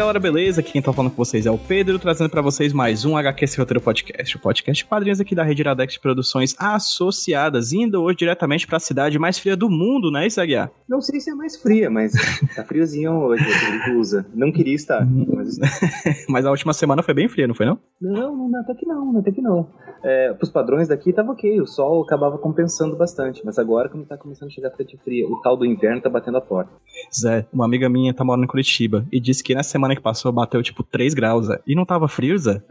galera, beleza? Quem tá falando com vocês é o Pedro, trazendo pra vocês mais um HQ Sem Roteiro Podcast, o podcast de quadrinhos aqui da Rede Iradex Produções Associadas, indo hoje diretamente pra cidade mais fria do mundo, né, isso, Aguiar? Não sei se é mais fria, mas tá friozinho hoje, usa. Não queria estar, mas... Mas a última semana foi bem fria, não foi não? Não, não, até que não, até que não. É, pros padrões daqui tava ok, o sol acabava compensando bastante, mas agora quando tá começando a chegar a frente fria, o tal do inverno tá batendo a porta. Zé, uma amiga minha tá morando em Curitiba e disse que na semana que passou bateu tipo 3 graus, Zé. E não tava frio, Zé?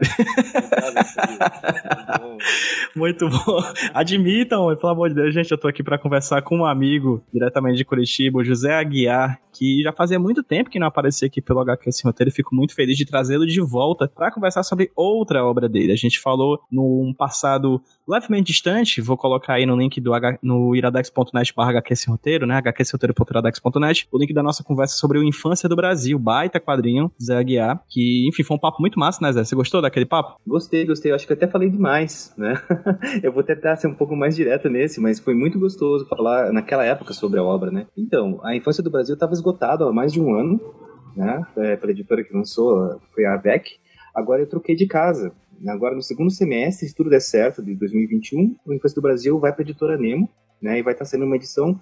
Muito bom. Admitam, pelo amor de Deus, gente, eu tô aqui pra conversar com um amigo diretamente de Curitiba, o José Aguiar, que já fazia muito tempo que não aparecia aqui pelo HQ Sem Roteiro e fico muito feliz de trazê-lo de volta pra conversar sobre outra obra dele. A gente falou num passado levemente distante, vou colocar aí no link do H, no iradex.net barra HQ Sem Roteiro, né, hqsemroteiro.iradex.net, o link da nossa conversa sobre o Infância do Brasil, baita quadrinho, Zé Aguiar, que, enfim, foi um papo muito massa, né, Zé? Você gostou daquele papo? Gostei, gostei, eu acho que até falei demais, né? eu vou tentar ser um pouco mais direto nesse, mas foi muito gostoso falar naquela época sobre a obra, né? Então, a Infância do Brasil estava esgotada há mais de um ano, né, é, pela editora que lançou, foi a Avec, agora eu troquei de casa, Agora, no segundo semestre, se tudo der certo, de 2021, o Infância do Brasil vai para a editora Nemo, né, e vai estar sendo uma edição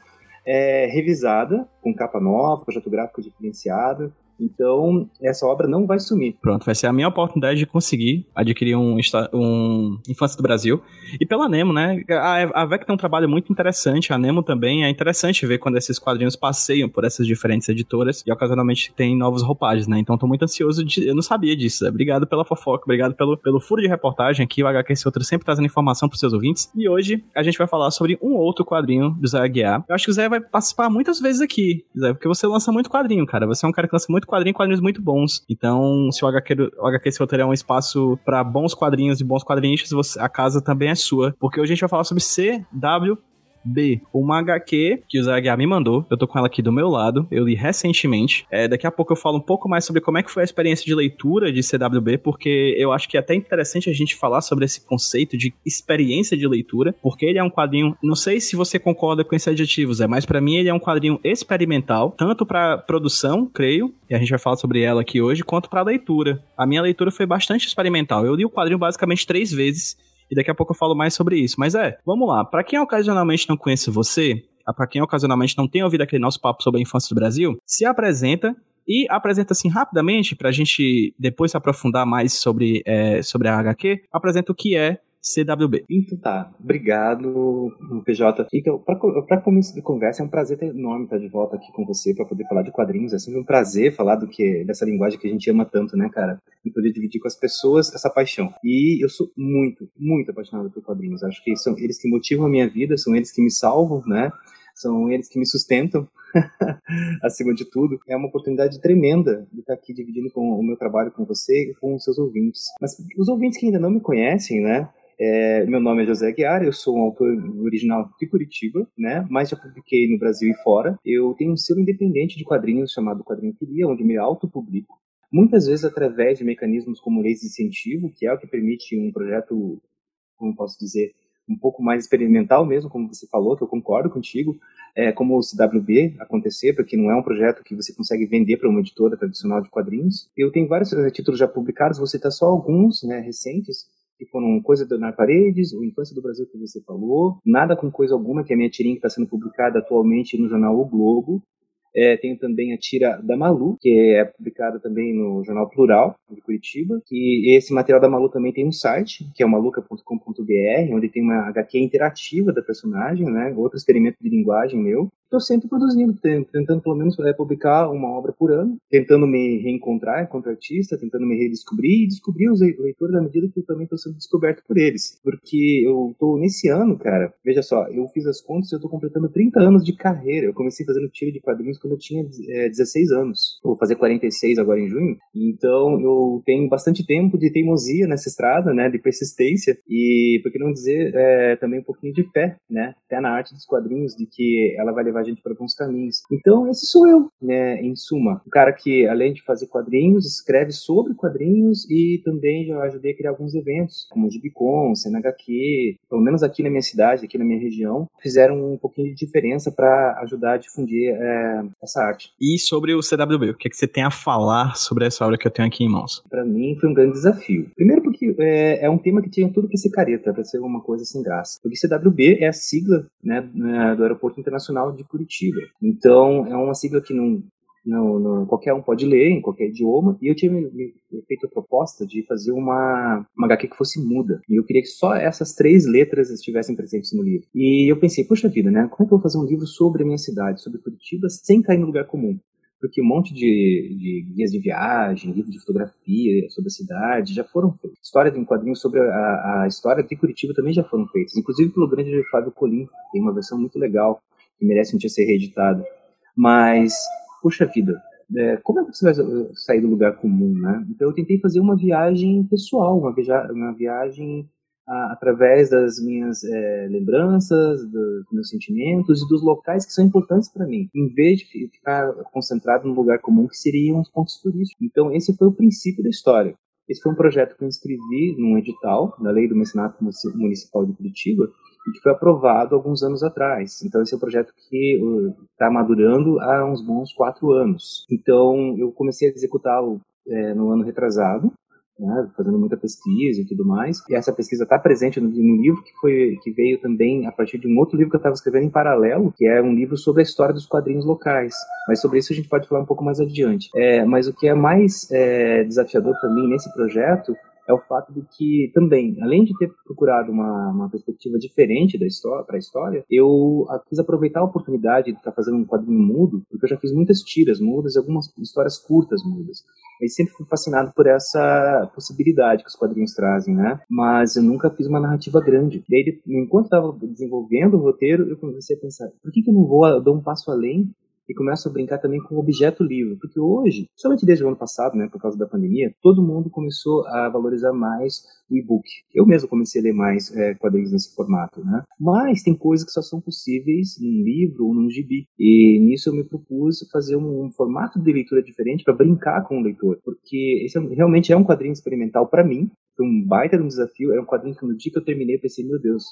é, revisada, com capa nova, projeto gráfico diferenciado. Então, essa obra não vai sumir. Pronto, vai ser a minha oportunidade de conseguir adquirir um, um Infância do Brasil. E pela Nemo, né? A, a VEC tem um trabalho muito interessante, a Nemo também. É interessante ver quando esses quadrinhos passeiam por essas diferentes editoras e ocasionalmente tem novos roupagens, né? Então tô muito ansioso de. Eu não sabia disso. Zé. Obrigado pela fofoca, obrigado pelo, pelo furo de reportagem aqui. O HQ Outro sempre trazendo informação pros seus ouvintes. E hoje a gente vai falar sobre um outro quadrinho do Zé Aguiar. Eu acho que o Zé vai participar muitas vezes aqui, Zé, porque você lança muito quadrinho, cara. Você é um cara que lança muito quadrinho, quadrinhos muito bons. Então, se o HQ, o HQ Esse Roteiro é um espaço pra bons quadrinhos e bons quadrinistas, a casa também é sua. Porque hoje a gente vai falar sobre CW. B, uma HQ que o Zé Aguiar me mandou. Eu tô com ela aqui do meu lado. Eu li recentemente. É, daqui a pouco eu falo um pouco mais sobre como é que foi a experiência de leitura de CWB, porque eu acho que é até interessante a gente falar sobre esse conceito de experiência de leitura, porque ele é um quadrinho. Não sei se você concorda com esse adjetivo, Zé, mas pra mim ele é um quadrinho experimental, tanto pra produção, creio, e a gente vai falar sobre ela aqui hoje, quanto pra leitura. A minha leitura foi bastante experimental. Eu li o quadrinho basicamente três vezes. E daqui a pouco eu falo mais sobre isso. Mas é, vamos lá. Pra quem ocasionalmente não conhece você, pra quem ocasionalmente não tem ouvido aquele nosso papo sobre a infância do Brasil, se apresenta e apresenta assim rapidamente, pra gente depois se aprofundar mais sobre, é, sobre a HQ, apresenta o que é CWB. Então tá, obrigado, PJ. Então, pra começo de conversa, é um prazer enorme estar de volta aqui com você para poder falar de quadrinhos. É sempre um prazer falar do que dessa linguagem que a gente ama tanto, né, cara? E poder dividir com as pessoas essa paixão. E eu sou muito, muito apaixonado por quadrinhos. Acho que são eles que motivam a minha vida, são eles que me salvam, né? São eles que me sustentam, acima de tudo. É uma oportunidade tremenda de estar aqui dividindo com o meu trabalho com você e com os seus ouvintes. Mas os ouvintes que ainda não me conhecem, né? É, meu nome é José Aguiar, eu sou um autor original de Curitiba, né? Mas já publiquei no Brasil e fora. Eu tenho um selo independente de quadrinhos chamado Quadrinho Filia, onde me autopublico. Muitas vezes através de mecanismos como leis de incentivo, que é o que permite um projeto, como posso dizer, um pouco mais experimental mesmo, como você falou, que eu concordo contigo, é, como o CWB acontecer, porque não é um projeto que você consegue vender para uma editora tradicional de quadrinhos. Eu tenho vários eh, títulos já publicados, vou citar só alguns, né, recentes, que foram Coisa do Leonardo Paredes, O Infância do Brasil que você falou, Nada com Coisa Alguma, que é a minha tirinha que está sendo publicada atualmente no jornal O Globo. É, tenho também a tira da Malu, que é publicada também no jornal Plural, de Curitiba. E esse material da Malu também tem um site, que é o maluca.com.br, onde tem uma HQ interativa da personagem, né? Outro experimento de linguagem meu. Estou sempre produzindo, ten- tentando pelo menos é, publicar uma obra por ano, tentando me reencontrar enquanto artista, tentando me redescobrir e descobrir os le- leitores à medida que eu também estou sendo descoberto por eles. Porque eu estou nesse ano, cara, veja só, eu fiz as contas e eu estou completando 30 anos de carreira. Eu comecei fazendo tiro de quadrinhos quando eu tinha é, 16 anos. Vou fazer 46 agora em junho. Então eu tenho bastante tempo de teimosia nessa estrada, né, de persistência e, por que não dizer, é, também um pouquinho de fé, né, fé na arte dos quadrinhos, de que ela vai levar levar a gente para bons caminhos. Então, esse sou eu, né, em suma. Um cara que, além de fazer quadrinhos, escreve sobre quadrinhos e também já ajudei a criar alguns eventos, como o Gibicon, CNHQ, pelo menos aqui na minha cidade, aqui na minha região, fizeram um pouquinho de diferença para ajudar a difundir é, essa arte. E sobre o CWB, o que, é que você tem a falar sobre essa obra que eu tenho aqui em mãos? Para mim foi um grande desafio. Primeiro porque é, é um tema que tinha tudo para ser careta, para ser uma coisa sem graça. Porque CWB é a sigla né, do Aeroporto Internacional de Curitiba. Então é uma sigla que não não, não, qualquer um pode ler em qualquer idioma. E eu tinha me, me feito a proposta de fazer uma, uma HQ que fosse muda. E eu queria que só essas três letras estivessem presentes no livro. E eu pensei, puxa vida, né? Como é que eu vou fazer um livro sobre a minha cidade, sobre Curitiba, sem cair no lugar comum? Porque um monte de, de guias de viagem, livros de fotografia sobre a cidade já foram feitos. História de um quadrinho sobre a, a história de Curitiba também já foram feitos, inclusive pelo grande Fábio Colim, tem uma versão muito legal que merece um dia ser reeditado. Mas, puxa vida, é, como é que você vai sair do lugar comum, né? Então eu tentei fazer uma viagem pessoal, uma, viaja, através das minhas é, lembranças, dos meus sentimentos e dos locais que são importantes para mim, em vez de ficar concentrado num lugar comum que seriam os pontos turísticos. Então, esse foi o princípio da história. Esse foi um projeto que eu inscrevi num edital da Lei do Mecenato Municipal de Curitiba e que foi aprovado alguns anos atrás. Então, esse é um projeto que está uh, madurando há uns bons quatro anos. Então, eu comecei a executá-lo é, no ano retrasado, né, fazendo muita pesquisa e tudo mais. E essa pesquisa está presente no, no, livro que foi que veio também a partir de um outro livro que eu estava escrevendo em paralelo, que é um livro sobre a história dos quadrinhos locais. Mas sobre isso a gente pode falar um pouco mais adiante. É, mas o que é mais é, desafiador para mim nesse projeto é o fato de que também, além de ter procurado uma, uma perspectiva diferente da história para a história, eu quis aproveitar a oportunidade de estar tá fazendo um quadrinho mudo, porque eu já fiz muitas tiras mudas e algumas histórias curtas mudas. Eu sempre fui fascinado por essa possibilidade que os quadrinhos trazem, né? Mas eu nunca fiz uma narrativa grande. E aí, enquanto estava desenvolvendo o roteiro, eu comecei a pensar: por que, que eu não vou dar um passo além e começo a brincar também com o objeto livro, porque hoje, somente desde o ano passado, né, por causa da pandemia, todo mundo começou a valorizar mais o e-book. Eu mesmo comecei a ler mais é, quadrinhos nesse formato, né? Mas tem coisas que só são possíveis num livro ou num gibi. E nisso eu me propus fazer um, um formato de leitura diferente para brincar com o leitor, porque esse é, realmente é um quadrinho experimental para mim. Foi um baita de um desafio. É um quadrinho que no dia que eu terminei eu pensei, meu Deus,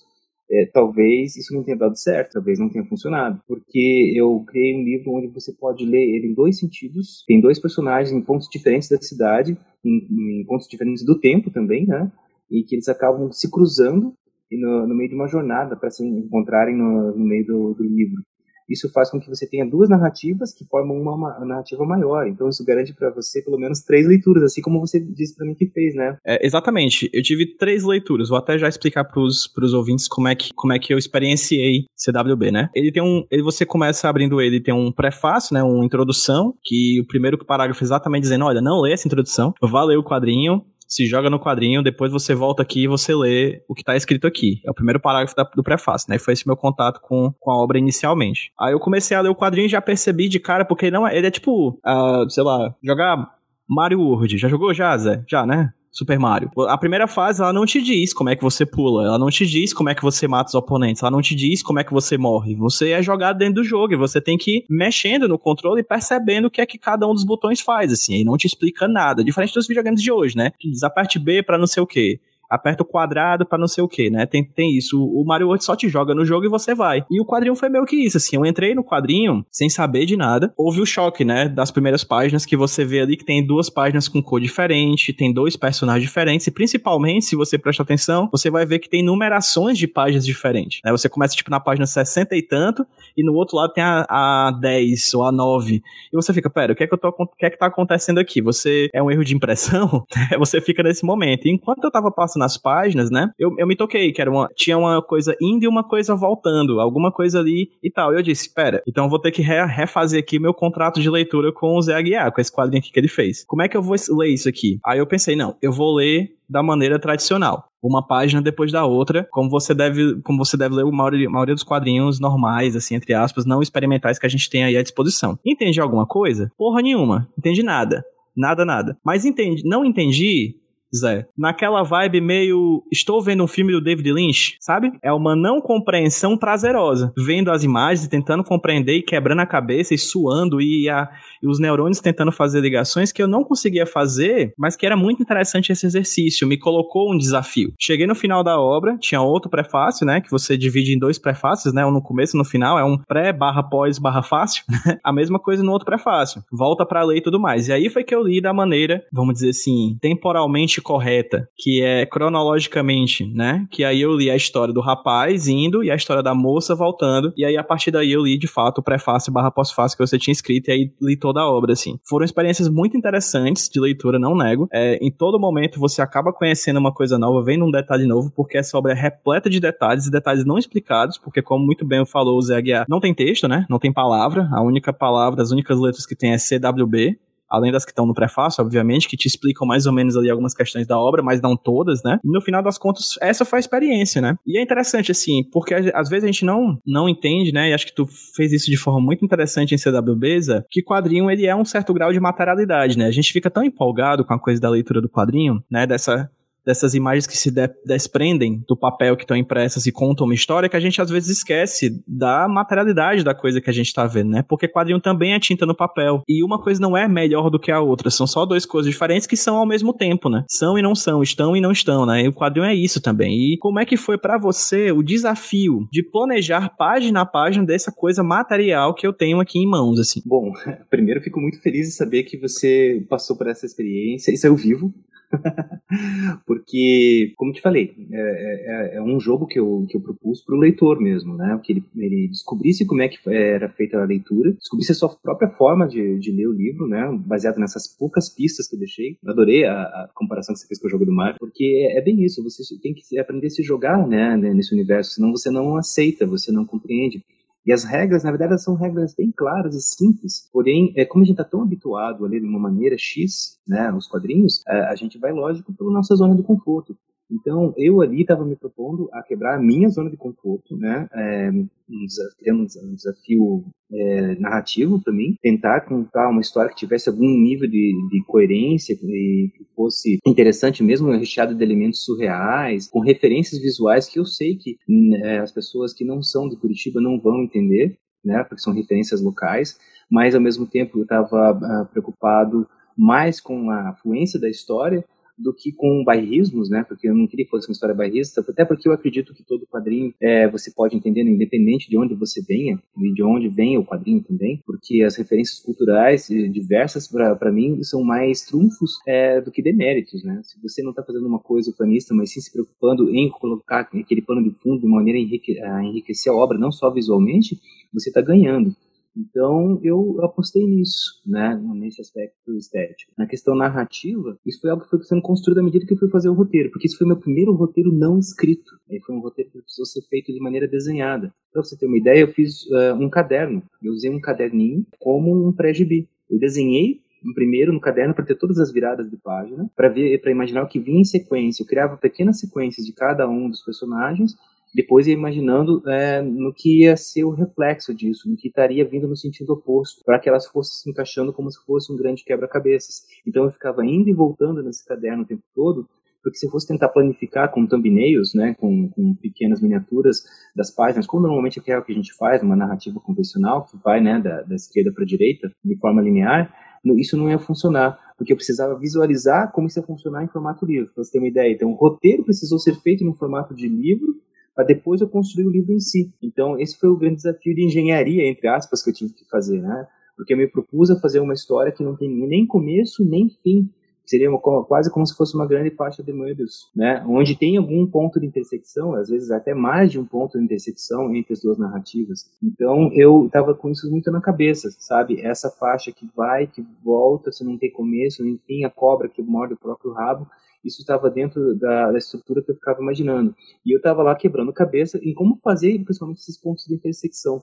é, talvez isso não tenha dado certo, talvez não tenha funcionado, porque eu criei um livro onde você pode ler ele em dois sentidos, tem dois personagens em pontos diferentes da cidade, em, em pontos diferentes do tempo também, né? E que eles acabam se cruzando no, no meio de uma jornada para se encontrarem no, no meio do, do livro. Isso faz com que você tenha duas narrativas que formam uma, narrativa maior. Então isso garante para você pelo menos três leituras, assim como você disse para mim que fez, né? É, exatamente. Eu tive três leituras. Vou até já explicar para os ouvintes como é que como é que eu experienciei CWB, né? Ele tem um, ele você começa abrindo ele tem um prefácio, né, uma introdução que o primeiro parágrafo é exatamente dizendo, olha, não lê essa introdução, vá ler o quadrinho, se joga no quadrinho, depois você volta aqui e você lê o que tá escrito aqui. É o primeiro parágrafo da, do prefácio, né? Foi esse meu contato com, com a obra inicialmente. Aí eu comecei a ler o quadrinho e já percebi de cara, porque ele, não, é, ele é tipo, uh, sei lá, jogar Mario World. Já jogou já, Zé? Já, né? Super Mario. A primeira fase, ela não te diz como é que você pula, ela não te diz como é que você mata os oponentes, ela não te diz como é que você morre. Você é jogado dentro do jogo e você tem que ir mexendo no controle e percebendo o que é que cada um dos botões faz, assim, e não te explica nada. Diferente dos videogames de hoje, né? Diz aperte B para não sei o quê aperta o quadrado para não sei o que, né? Tem, tem isso. O Mario World só te joga no jogo e você vai. E o quadrinho foi meio que isso, assim. Eu entrei no quadrinho sem saber de nada. Houve o choque, né? Das primeiras páginas que você vê ali que tem duas páginas com cor diferente, tem dois personagens diferentes. E principalmente, se você prestar atenção, você vai ver que tem numerações de páginas diferentes. Né? Você começa, tipo, na página 60 e tanto, e no outro lado tem a, a 10 ou a 9. E você fica, pera, o que é que, eu tô, o que, é que tá acontecendo aqui? Você é um erro de impressão? você fica nesse momento. E enquanto eu tava passando nas páginas, né? Eu, eu me toquei que era uma, tinha uma coisa indo e uma coisa voltando, alguma coisa ali e tal. Eu disse, espera, então vou ter que re refazer aqui meu contrato de leitura com o Zé Aguiar, com esse quadrinho aqui que ele fez. Como é que eu vou ler isso aqui? Aí eu pensei, não, eu vou ler da maneira tradicional. Uma página depois da outra, como você deve, como você deve ler a maioria, a maioria dos quadrinhos normais, assim, entre aspas, não experimentais que a gente tem aí à disposição. Entendi alguma coisa? Porra nenhuma. Entendi nada. Nada, nada. Mas entendi, não entendi Zé. Naquela vibe meio. Estou vendo um filme do David Lynch, sabe? É uma não compreensão prazerosa. Vendo as imagens e tentando compreender e quebrando a cabeça e suando e, a, e os neurônios tentando fazer ligações que eu não conseguia fazer, mas que era muito interessante esse exercício. Me colocou um desafio. Cheguei no final da obra, tinha outro prefácio, né? Que você divide em dois prefácios, né? Um no começo e no final. É um pré barra pós barra fácil. a mesma coisa no outro prefácio. Volta para ler e tudo mais. E aí foi que eu li da maneira, vamos dizer assim, temporalmente correta, que é cronologicamente, né? Que aí eu li a história do rapaz indo e a história da moça voltando, e aí a partir daí eu li de fato o prefácio barra pós-fácio que você tinha escrito, e aí li toda a obra, assim. Foram experiências muito interessantes de leitura, não nego. É, em todo momento você acaba conhecendo uma coisa nova, vendo um detalhe novo, porque essa obra é repleta de detalhes, e detalhes não explicados, porque como muito bem falou o Zé Aguiar, não tem texto, né? Não tem palavra, a única palavra, as únicas letras que tem é CWB, além das que estão no prefácio, obviamente, que te explicam mais ou menos ali algumas questões da obra, mas não todas, né? E no final das contas, essa foi a experiência, né? E é interessante, assim, porque às vezes a gente não, não entende, né? E acho que tu fez isso de forma muito interessante em CWB, que quadrinho, ele é um certo grau de materialidade, né? A gente fica tão empolgado com a coisa da leitura do quadrinho, né? Dessa dessas imagens que se de desprendem do papel que estão impressas e contam uma história que a gente às vezes esquece da materialidade da coisa que a gente está vendo, né? Porque quadrinho também é tinta no papel. E uma coisa não é melhor do que a outra. São só duas coisas diferentes que são ao mesmo tempo, né? São e não são, estão e não estão, né? E o quadrinho é isso também. E como é que foi para você o desafio de planejar página a página dessa coisa material que eu tenho aqui em mãos, assim? Bom, primeiro fico muito feliz de saber que você passou por essa experiência e saiu vivo. Porque, como te falei, é, é, é, um jogo que eu, que eu propus para o leitor mesmo, né? Que ele, ele descobrisse como é que era feita a leitura, descobrisse a sua própria forma de, de ler o livro, né? Baseado nessas poucas pistas que eu deixei. Eu adorei a, a comparação que você fez com o jogo do mar, porque é, é, bem isso, você tem que aprender a se jogar, né? Nesse universo, senão você não aceita, você não compreende. E as regras, na verdade, são regras bem claras e simples. Porém, é, como a gente está tão habituado a ler de uma maneira X, né, os quadrinhos, é, a gente vai, lógico, pela nossa zona de conforto. Então, eu ali estava me propondo a quebrar a minha zona de conforto, né? É, um desafio, um desafio é, narrativo para mim, tentar contar uma história que tivesse algum nível de, de coerência e que fosse interessante mesmo, recheado de elementos surreais, com referências visuais que eu sei que né, as pessoas que não são de Curitiba não vão entender, né? Porque são referências locais, mas ao mesmo tempo eu estava ah, preocupado mais com a fluência da história do que com bairrismos, né? Porque eu não queria que fosse uma história bairrista, até porque eu acredito que todo quadrinho é, você pode entender, né, independente de onde você venha e de onde vem o quadrinho também, porque as referências culturais diversas para mim são mais trunfos é, do que deméritos, né? Se você não está fazendo uma coisa ufanista, mas sim se preocupando em colocar aquele pano de fundo de maneira a enriquecer a obra, não só visualmente, você está ganhando. Então eu apostei nisso, né, nesse aspecto estético. Na questão narrativa, isso foi algo que foi sendo construído à medida que eu fui fazer o roteiro, porque isso foi meu primeiro roteiro não escrito. Aí foi um roteiro que precisou ser feito de maneira desenhada. Para você ter uma ideia, eu fiz uh, um caderno. Eu usei um caderninho como um pré-gibi. Eu desenhei primeiro no caderno para ter todas as viradas de página, para ver, para imaginar o que vinha em sequência. Eu criava pequenas sequências de cada um dos personagens depois ia imaginando é, no que ia ser o reflexo disso, no que estaria vindo no sentido oposto, para que elas fossem se encaixando como se fosse um grande quebra-cabeças. Então eu ficava indo e voltando nesse caderno o tempo todo, porque se eu fosse tentar planificar com thumbnails, né, com, com pequenas miniaturas das páginas, como normalmente é o que a gente faz numa narrativa convencional, que vai né, da, da esquerda para a direita, de forma linear, isso não ia funcionar, porque eu precisava visualizar como isso ia funcionar em formato livro, para você ter uma ideia. Então, o roteiro precisou ser feito no formato de livro, para depois eu construir o livro em si. Então, esse foi o grande desafio de engenharia, entre aspas, que eu tive que fazer, né? Porque eu me propus a fazer uma história que não tem nem começo nem fim. Seria uma, quase como se fosse uma grande faixa de Möbius, né? Onde tem algum ponto de intersecção, às vezes até mais de um ponto de intersecção entre as duas narrativas. Então, eu estava com isso muito na cabeça, sabe? Essa faixa que vai, que volta, se não tem começo nem fim, a cobra que morde o próprio rabo isso estava dentro da, da, estrutura que eu ficava imaginando. E eu estava lá quebrando cabeça em como fazer, principalmente, esses pontos de intersecção.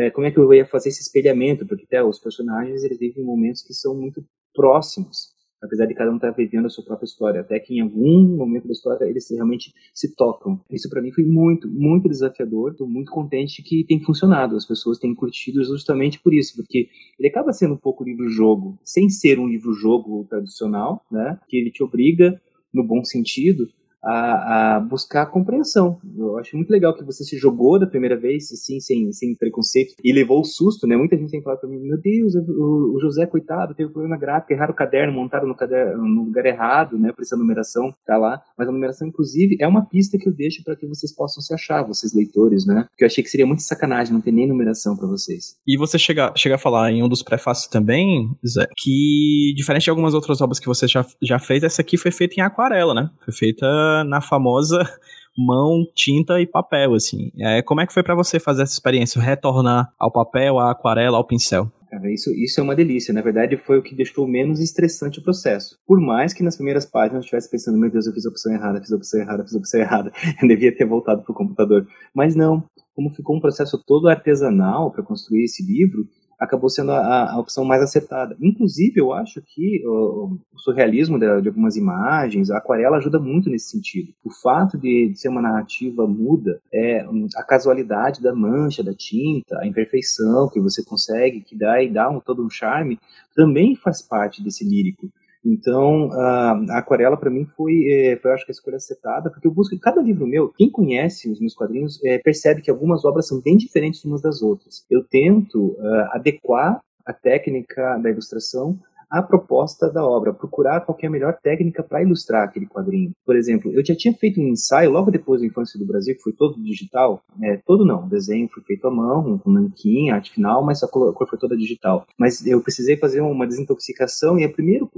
É, como é que eu ia fazer esse espelhamento, porque até os personagens eles vivem momentos que são muito próximos, apesar de cada um estar vivendo a sua própria história, até que em algum momento da história eles realmente se tocam. Isso para mim foi muito, muito desafiador. Estou muito contente que tem funcionado, as pessoas têm curtido justamente por isso, porque ele acaba sendo um pouco livro-jogo, sem ser um livro-jogo tradicional, né? Que ele te obriga no bom sentido, a, a, buscar compreensão. Eu acho muito legal que você se jogou da primeira vez, assim, sem, sem preconceito, e levou o susto, né? Muita gente tem falado pra mim, meu Deus, o, o José, coitado, teve problema gráfico, erraram o caderno, montaram no, caderno, no lugar errado, né? Por essa numeração tá lá. Mas a numeração, inclusive, é uma pista que eu deixo para que vocês possam se achar, vocês leitores, né? Porque eu achei que seria muito sacanagem não ter nem numeração para vocês. E você chega, chega a falar em um dos prefácios também, Zé, que diferente de algumas outras obras que você já, já fez, essa aqui foi feita em aquarela, né? Foi feita na famosa mão, tinta e papel, assim. É, como é que foi para você fazer essa experiência, retornar ao papel, à aquarela, ao pincel? Cara, isso, isso é uma delícia. Na verdade, foi o que deixou menos estressante o processo. Por mais que nas primeiras páginas eu estivesse pensando, meu Deus, eu fiz a opção errada, fiz a opção errada, fiz a opção errada, eu devia ter voltado pro computador. Mas não, como ficou um processo todo artesanal para construir esse livro, acabou sendo a, a, opção mais acertada. Inclusive, eu acho que o, o surrealismo de, de, algumas imagens, a aquarela ajuda muito nesse sentido. O fato de, de ser uma narrativa muda, é a casualidade da mancha, da tinta, a imperfeição que você consegue, que dá e dá um, todo um charme, também faz parte desse lírico. Então, a aquarela para mim foi, é, foi, acho que a escolha acertada, porque eu busco cada livro meu, quem conhece os meus quadrinhos é, percebe que algumas obras são bem diferentes umas das outras. Eu tento uh, adequar a técnica da ilustração a proposta da obra, procurar qual é a melhor técnica para ilustrar aquele quadrinho. Por exemplo, eu já tinha feito um ensaio logo depois da Infância do Brasil, que foi todo digital, é, todo não, o desenho foi feito à mão, com nanquim, arte final, mas a cor foi toda digital. Mas eu precisei fazer uma desintoxicação e o primeiro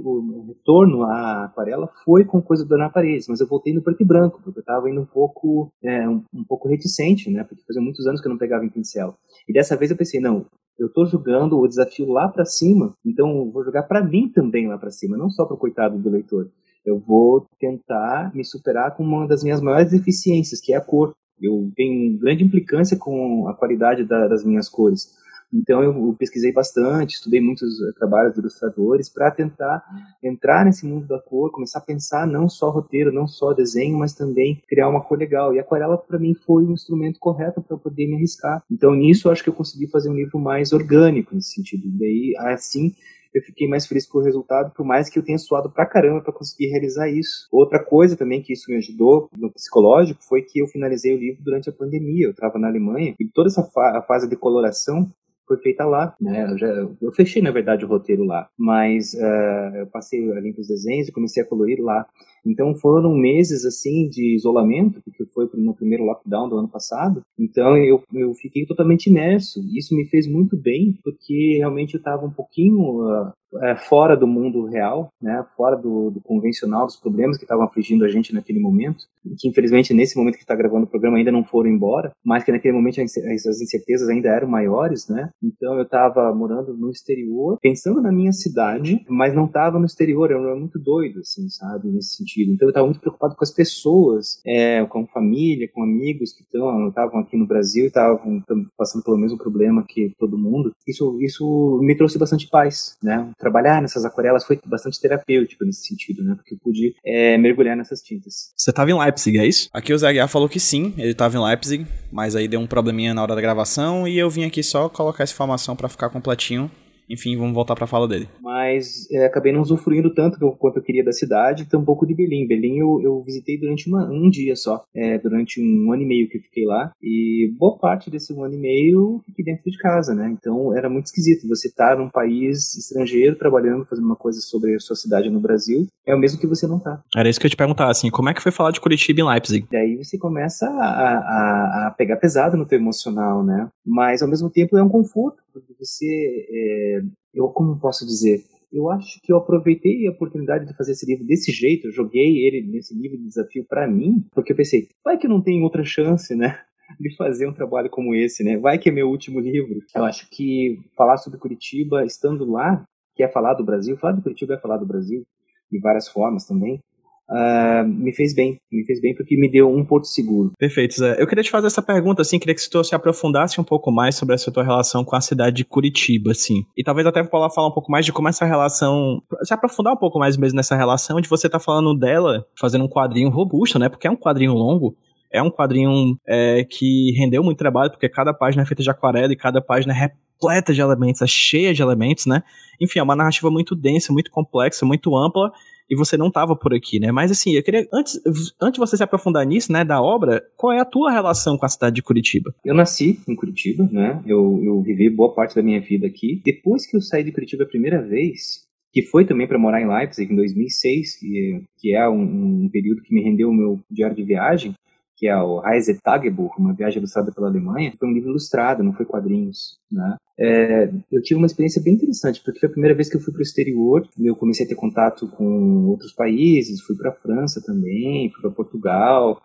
retorno à aquarela foi com coisa do Ana Paredes, mas eu voltei no preto e branco, porque eu estava indo um pouco, é, um, um pouco reticente, né, porque fazia muitos anos que eu não pegava em pincel. E dessa vez eu pensei, não, eu estou jogando o desafio lá para cima, então vou jogar para mim também lá para cima, não só para o coitado do leitor. Eu vou tentar me superar com uma das minhas maiores deficiências, que é a cor. Eu tenho grande implicância com a qualidade da, das minhas cores. Então eu, pesquisei bastante, estudei muitos eh, trabalhos de ilustradores para tentar entrar nesse mundo da cor, começar a pensar não só roteiro, não só desenho, mas também criar uma cor legal. E a aquarela para mim foi o instrumento correto para poder me arriscar. Então nisso eu acho que eu consegui fazer um livro mais orgânico nesse sentido. E daí assim eu fiquei mais feliz com o resultado, por mais que eu tenha suado pra caramba para conseguir realizar isso. Outra coisa também que isso me ajudou no psicológico foi que eu finalizei o livro durante a pandemia. Eu estava na Alemanha e toda essa fa fase de coloração foi feita lá, né? Eu, já, eu fechei, na verdade, o roteiro lá, mas uh, eu passei ali os desenhos e comecei a colorir lá. Então foram meses, assim, de isolamento, porque foi no primeiro lockdown do ano passado. Então eu, eu fiquei totalmente imerso. Isso me fez muito bem, porque realmente eu estava um pouquinho uh, é, fora do mundo real, né, fora do, do convencional, dos problemas que estavam afligindo a gente naquele momento, que infelizmente nesse momento que está gravando o programa ainda não foram embora, mas que naquele momento as incertezas ainda eram maiores, né? Então eu estava morando no exterior, pensando na minha cidade, mas não estava no exterior, eu era muito doido, assim, sabe, nesse sentido. Então eu estava muito preocupado com as pessoas, é, com família, com amigos que estavam aqui no Brasil e estavam passando pelo mesmo problema que todo mundo. Isso, isso me trouxe bastante paz, né? Trabalhar nessas aquarelas foi bastante terapêutico nesse sentido, né? Porque eu pude é, mergulhar nessas tintas. Você estava em Leipzig, é isso? Aqui o Zé Aguiar falou que sim, ele estava em Leipzig, mas aí deu um probleminha na hora da gravação e eu vim aqui só colocar essa informação para ficar completinho enfim, vamos voltar para a fala dele. Mas é, acabei não usufruindo tanto quanto eu queria da cidade, tampouco de Berlim. Berlim eu, eu visitei durante uma, um dia só, é, durante um ano e meio que eu fiquei lá. E boa parte desse um ano e meio eu fiquei dentro de casa, né? Então era muito esquisito. Você estar tá num país estrangeiro, trabalhando, fazendo uma coisa sobre a sua cidade no Brasil, é o mesmo que você não tá. Era isso que eu te perguntar, assim, como é que foi falar de Curitiba em Leipzig? Daí você começa a, a, a pegar pesado no teu emocional, né? Mas ao mesmo tempo é um conforto, porque você é, eu como posso dizer, eu acho que eu aproveitei a oportunidade de fazer esse livro desse jeito, eu joguei ele nesse nível de desafio para mim, porque eu pensei, vai que não tem outra chance, né? De fazer um trabalho como esse, né? Vai que é meu último livro. Eu acho que falar sobre Curitiba, estando lá, que é falar do Brasil, falar de Curitiba é falar do Brasil, de várias formas também, uh, me fez bem. Me fez bem porque me deu um porto seguro. Perfeito, Zé. Eu queria te fazer essa pergunta, assim, queria que você se aprofundasse um pouco mais sobre essa tua relação com a cidade de Curitiba, assim. E talvez até falar, falar um pouco mais de como essa relação. Se aprofundar um pouco mais mesmo nessa relação, de você tá falando dela fazendo um quadrinho robusto, né? Porque é um quadrinho longo. É um quadrinho é, que rendeu muito trabalho, porque cada página é feita de aquarela e cada página é repleta de elementos, é cheia de elementos, né? Enfim, é uma narrativa muito densa, muito complexa, muito ampla e você não tava por aqui, né? Mas assim, eu queria, antes, antes de você se aprofundar nisso, né, da obra, qual é a tua relação com a cidade de Curitiba? Eu nasci em Curitiba, né? Eu, eu vivi boa parte da minha vida aqui. Depois que eu saí de Curitiba a primeira vez, que foi também para morar em Leipzig em 2006, que, que é um, um, período que me rendeu o meu diário de viagem, que é o Reisetagebuch, uma viagem ilustrada pela Alemanha, foi um livro ilustrado, não foi quadrinhos, né? É, eu tive uma experiência bem interessante, porque foi a primeira vez que eu fui para o exterior, eu comecei a ter contato com outros países, fui para a França também, fui para Portugal,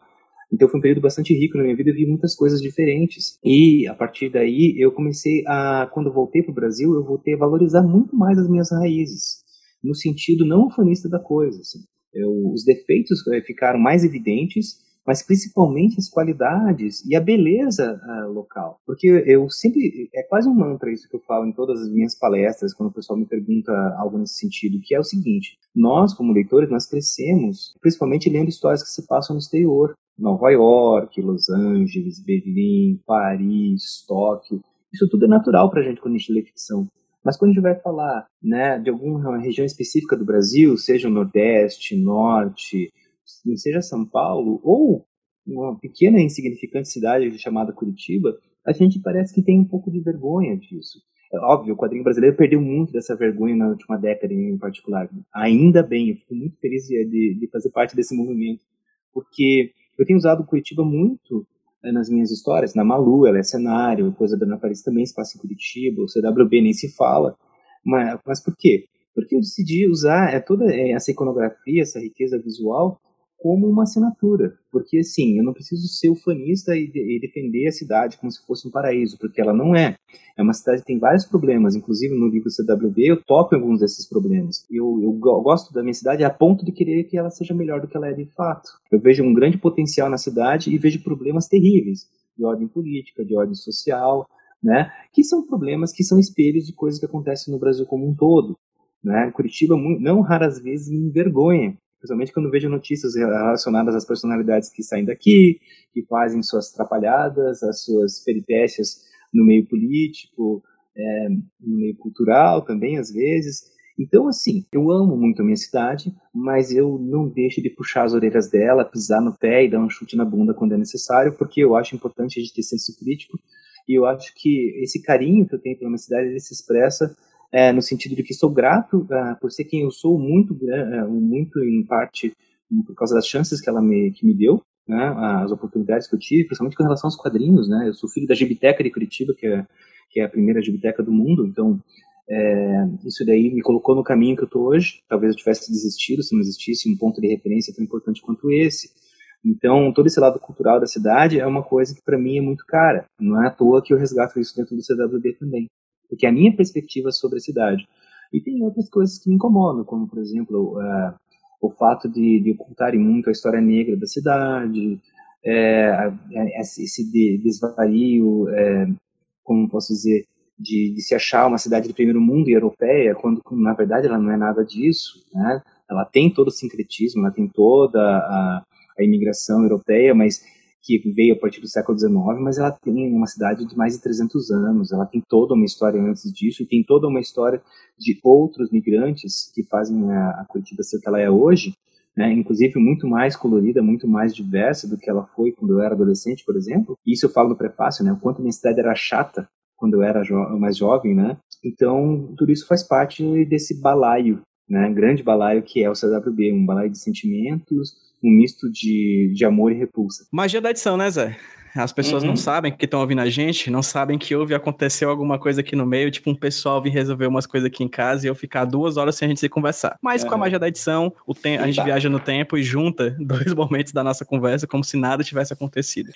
então foi um período bastante rico na minha vida, eu vi muitas coisas diferentes. E a partir daí eu comecei a, quando voltei para o Brasil, eu voltei a valorizar muito mais as minhas raízes, no sentido não ufanista da coisa. Assim. Eu, os defeitos eh, ficaram mais evidentes mas principalmente as qualidades e a beleza uh, local. Porque eu sempre, é quase um mantra isso que eu falo em todas as minhas palestras, quando o pessoal me pergunta algo nesse sentido, que é o seguinte, nós como leitores, nós crescemos principalmente lendo histórias que se passam no exterior, Nova York, Los Angeles, Berlim, Paris, Tóquio, isso tudo é natural para a gente quando a gente lê ficção. Mas quando a gente vai falar né, de alguma região específica do Brasil, seja o Nordeste, Norte, seja São Paulo ou uma pequena e insignificante cidade chamada Curitiba, a gente parece que tem um pouco de vergonha disso. É óbvio, o quadrinho brasileiro perdeu muito dessa vergonha na última década em particular. Ainda bem, eu fico muito feliz de, de fazer parte desse movimento, porque eu tenho usado Curitiba muito eh, nas minhas histórias. Na Malu, ela é cenário, coisa da Ana Paris também se passa em Curitiba, o CWB nem se fala. Mas, mas por quê? Porque eu decidi usar é, toda eh, essa iconografia, essa riqueza visual, como uma assinatura, porque assim, eu não preciso ser ufanista e, e, defender a cidade como se fosse um paraíso, porque ela não é. É uma cidade que tem vários problemas, inclusive no livro CWB eu topo alguns desses problemas. Eu, eu gosto da minha cidade a ponto de querer que ela seja melhor do que ela é de fato. Eu vejo um grande potencial na cidade e vejo problemas terríveis, de ordem política, de ordem social, né, que são problemas que são espelhos de coisas que acontecem no Brasil como um todo. Né? Curitiba, não raras vezes, me envergonha principalmente quando vejo notícias relacionadas às personalidades que saem daqui, que fazem suas atrapalhadas, as suas peripécias no meio político, é, no meio cultural também, às vezes. Então, assim, eu amo muito a minha cidade, mas eu não deixo de puxar as orelhas dela, pisar no pé e dar um chute na bunda quando é necessário, porque eu acho importante a gente ter senso crítico, e eu acho que esse carinho que eu tenho pela minha cidade, ele se expressa é, no sentido de que sou grato uh, por ser quem eu sou, muito, uh, muito em parte por causa das chances que ela me, que me deu, né, as oportunidades que eu tive, principalmente com relação aos quadrinhos, né, eu sou filho da Gibiteca de Curitiba, que é, que é a primeira Gibiteca do mundo, então é, isso daí me colocou no caminho que eu estou hoje, talvez eu tivesse desistido se não existisse um ponto de referência tão importante quanto esse, então, todo esse lado cultural da cidade é uma coisa que para mim é muito cara. Não é à toa que eu resgato isso dentro do CWB também porque é a minha perspectiva sobre a cidade. E tem outras coisas que me incomodam, como, por exemplo, uh, o fato de, de, ocultarem muito a história negra da cidade, é, esse desvario, é, como posso dizer, de, de, se achar uma cidade de primeiro mundo e europeia, quando na verdade ela não é nada disso, né? Ela tem todo o sincretismo, ela tem toda a, a imigração europeia, mas que veio a partir do século XIX, mas ela tem uma cidade de mais de 300 anos, ela tem toda uma história antes disso e tem toda uma história de outros migrantes que fazem a, Curitiba ser o que ela é hoje, né, inclusive muito mais colorida, muito mais diversa do que ela foi quando eu era adolescente, por exemplo. Isso eu falo no prefácio, né, o quanto minha cidade era chata quando eu era jo mais jovem, né? Então, tudo isso faz parte desse balaio, né, grande balaio que é o CWB, um balaio de sentimentos, um misto de, de amor e repulsa. Magia da edição, né, Zé? As pessoas uhum. não sabem que estão ouvindo a gente, não sabem que houve, aconteceu alguma coisa aqui no meio, tipo um pessoal vir resolver umas coisas aqui em casa e eu ficar duas horas sem a gente se conversar. Mas com a magia da edição, o tem, a gente viaja no tempo e junta dois momentos da nossa conversa como se nada tivesse acontecido.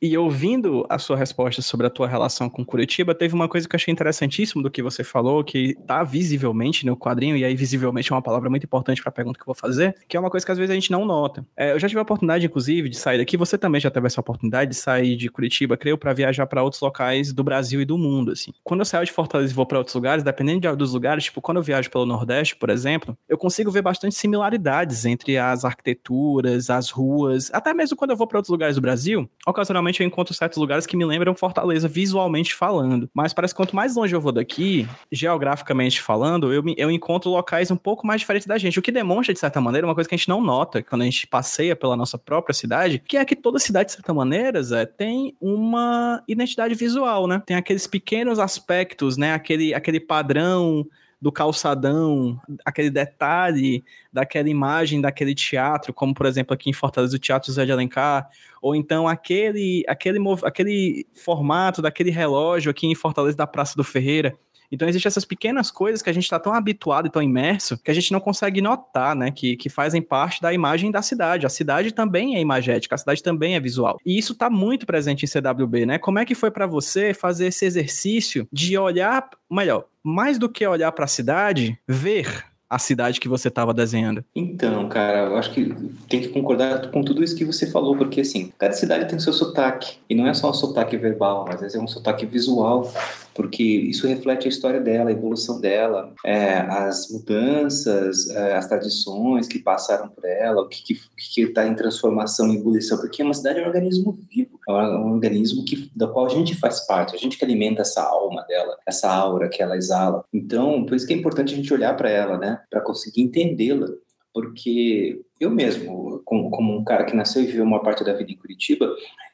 E, e ouvindo a sua resposta sobre a tua relação com Curitiba, teve uma coisa que eu achei interessantíssimo do que você falou, que tá visivelmente no quadrinho, e aí visivelmente é uma palavra muito importante para a pergunta que eu vou fazer, que é uma coisa que às vezes a gente não nota. É, eu já tive a oportunidade, inclusive, de sair daqui, você também já essa oportunidade de sair de Curitiba, creio, para viajar para outros locais do Brasil e do mundo, assim. Quando eu saio de Fortaleza e vou para outros lugares, dependendo de, dos lugares, tipo, quando eu viajo pelo Nordeste, por exemplo, eu consigo ver bastante similaridades entre as arquiteturas, as ruas, até mesmo quando eu vou para outros lugares do Brasil, ocasionalmente eu encontro certos lugares que me lembram Fortaleza visualmente falando. Mas parece que quanto mais longe eu vou daqui, geograficamente falando, eu, eu encontro locais um pouco mais diferentes da gente, o que demonstra, de certa maneira, uma coisa que a gente não nota quando a gente passeia pela nossa própria cidade, que é que toda cidade, de certa maneira, Zé, tem uma identidade visual, né? Tem aqueles pequenos aspectos, né? Aquele, aquele padrão do calçadão, aquele detalhe daquela imagem daquele teatro, como por exemplo aqui em Fortaleza o Teatro Zé de Alencar, ou então aquele, aquele, aquele formato daquele relógio aqui em Fortaleza da Praça do Ferreira. Então existem essas pequenas coisas que a gente está tão habituado e tão imerso que a gente não consegue notar, né? Que, que fazem parte da imagem da cidade. A cidade também é imagética, a cidade também é visual. E isso está muito presente em CWB, né? Como é que foi para você fazer esse exercício de olhar, melhor, mais do que olhar para a cidade, ver a cidade que você estava desenhando? Então, cara, eu acho que tem que concordar com tudo isso que você falou, porque assim, cada cidade tem seu sotaque, e não é só um sotaque verbal, mas é um sotaque visual, porque isso reflete a história dela, a evolução dela, é, as mudanças, é, as tradições que passaram por ela, o que está em transformação e ebulição, porque uma cidade é um organismo vivo, é um organismo que, da qual a gente faz parte, a gente que alimenta essa alma dela, essa aura que ela exala. Então, por isso que é importante a gente olhar para ela, né, para conseguir entendê-la porque eu mesmo, como, como, um cara que nasceu e viveu uma parte da vida em Curitiba,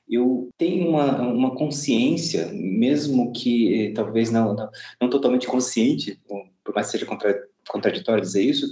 eu tenho uma, uma consciência, mesmo que eh, talvez não, não, não totalmente consciente, por mais que seja contraditório dizer isso,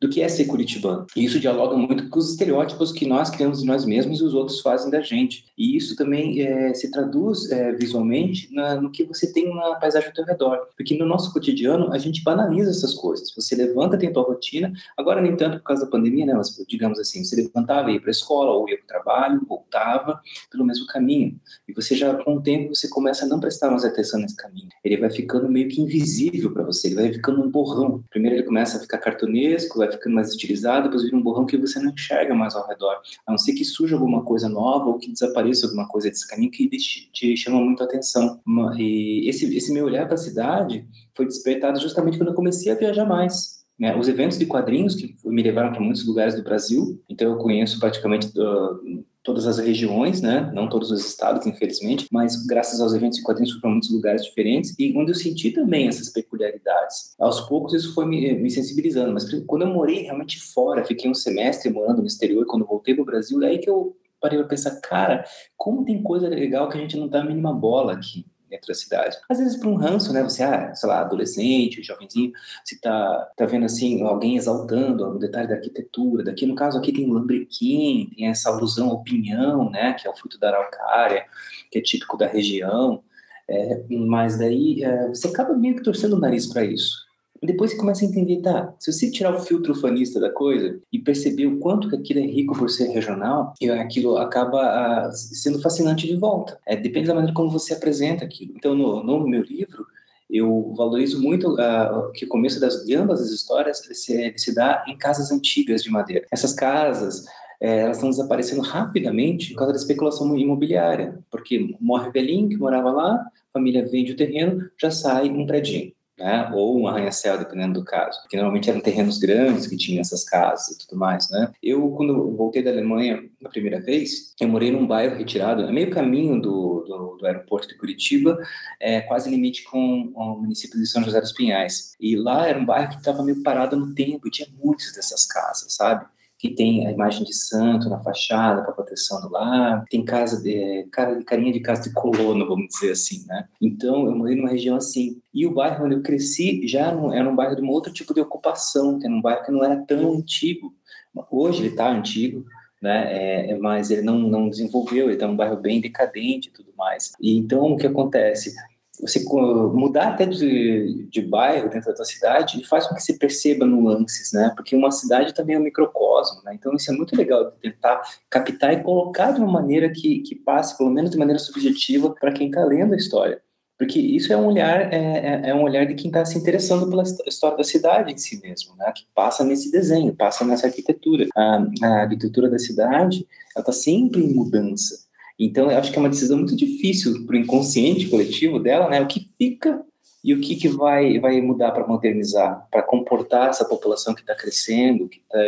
do que é ser curitibano. E isso dialoga muito com os estereótipos que nós criamos de nós mesmos e os outros fazem da gente. E isso também é, se traduz é, visualmente na, no que você tem na paisagem ao teu redor. Porque no nosso cotidiano, a gente banaliza essas coisas. Você levanta, tem tua rotina, agora nem tanto por causa da pandemia, né? Mas, digamos assim, você levantava, ia para a escola, ou ia para o trabalho, voltava pelo mesmo caminho. E você já, com o tempo, você começa a não prestar mais atenção nesse caminho. Ele vai ficando meio que invisível para você, ele vai ficando um borrão. Primeiro ele começa a ficar cartunesco, vai ficando mais estilizado, depois vira um borrão que você não enxerga mais ao redor. A não ser que surja alguma coisa nova ou que desapareça alguma coisa desse caminho que te chama muito a atenção. E esse, esse meu olhar para a cidade foi despertado justamente quando eu comecei a viajar mais. Né? Os eventos de quadrinhos que me levaram para muitos lugares do Brasil, então eu conheço praticamente uh, todas as regiões, né? Não todos os estados, infelizmente, mas graças aos eventos de quadrinhos fui para muitos lugares diferentes e onde eu senti também essas peculiaridades. Aos poucos isso foi me, me sensibilizando, mas quando eu morei realmente fora, fiquei um semestre morando no exterior, quando voltei para o Brasil, é aí que eu parei para pensar, cara, como tem coisa legal que a gente não dá a mínima bola aqui dentro da cidade. Às vezes para um ranço, né? Você, ah, sei lá, adolescente, jovenzinho, você tá, tá vendo assim, alguém exaltando o detalhe da arquitetura. Daqui, no caso, aqui tem o lambrequim, tem essa alusão ao pinhão, né? Que é o fruto da araucária, que é típico da região. É, mas daí é, você acaba meio que torcendo o nariz para isso. Depois você começa a entender, tá, se você tirar o filtro fanista da coisa e perceber o quanto que aquilo é rico por ser regional, aquilo acaba ah, sendo fascinante de volta. É, depende da maneira como você apresenta aquilo. Então, no, no meu livro, eu valorizo muito uh, que o começo das, de ambas as histórias se, se dá em casas antigas de madeira. Essas casas, é, elas estão desaparecendo rapidamente por causa da especulação imobiliária, porque morre velhinho que morava lá, família vende o terreno, já sai um predinho né? ou um arranha-céu, dependendo do caso, porque normalmente eram terrenos grandes que tinham essas casas e tudo mais. Né? Eu, quando voltei da Alemanha a primeira vez, eu morei num bairro retirado, meio caminho do, do, do aeroporto de Curitiba, é, quase limite com o município de São José dos Pinhais. E lá era um bairro que estava meio parado no tempo, e tinha muitas dessas casas, sabe? Que tem a imagem de santo na fachada para proteção do lar, tem casa de carinha de casa de colono, vamos dizer assim, né? Então eu morei numa região assim. E o bairro onde eu cresci já era um bairro de um outro tipo de ocupação, que era um bairro que não era tão antigo. Hoje ele está antigo, né? É, é, mas ele não, não desenvolveu, ele está um bairro bem decadente e tudo mais. E então o que acontece? Você mudar até de, de bairro dentro da tua cidade faz com que você perceba nuances, né? Porque uma cidade também é um microcosmo, né? Então isso é muito legal de tentar captar e colocar de uma maneira que, que passe, pelo menos de maneira subjetiva, para quem está lendo a história. Porque isso é um olhar, é, é, é um olhar de quem está se interessando pela história da cidade em si mesmo, né? Que passa nesse desenho, passa nessa arquitetura. A, a arquitetura da cidade, ela está sempre em mudança Então, eu acho que é uma decisão muito difícil para o inconsciente coletivo dela, né? O que fica e o que, que vai, vai mudar para modernizar, para comportar essa população que está crescendo, que tá,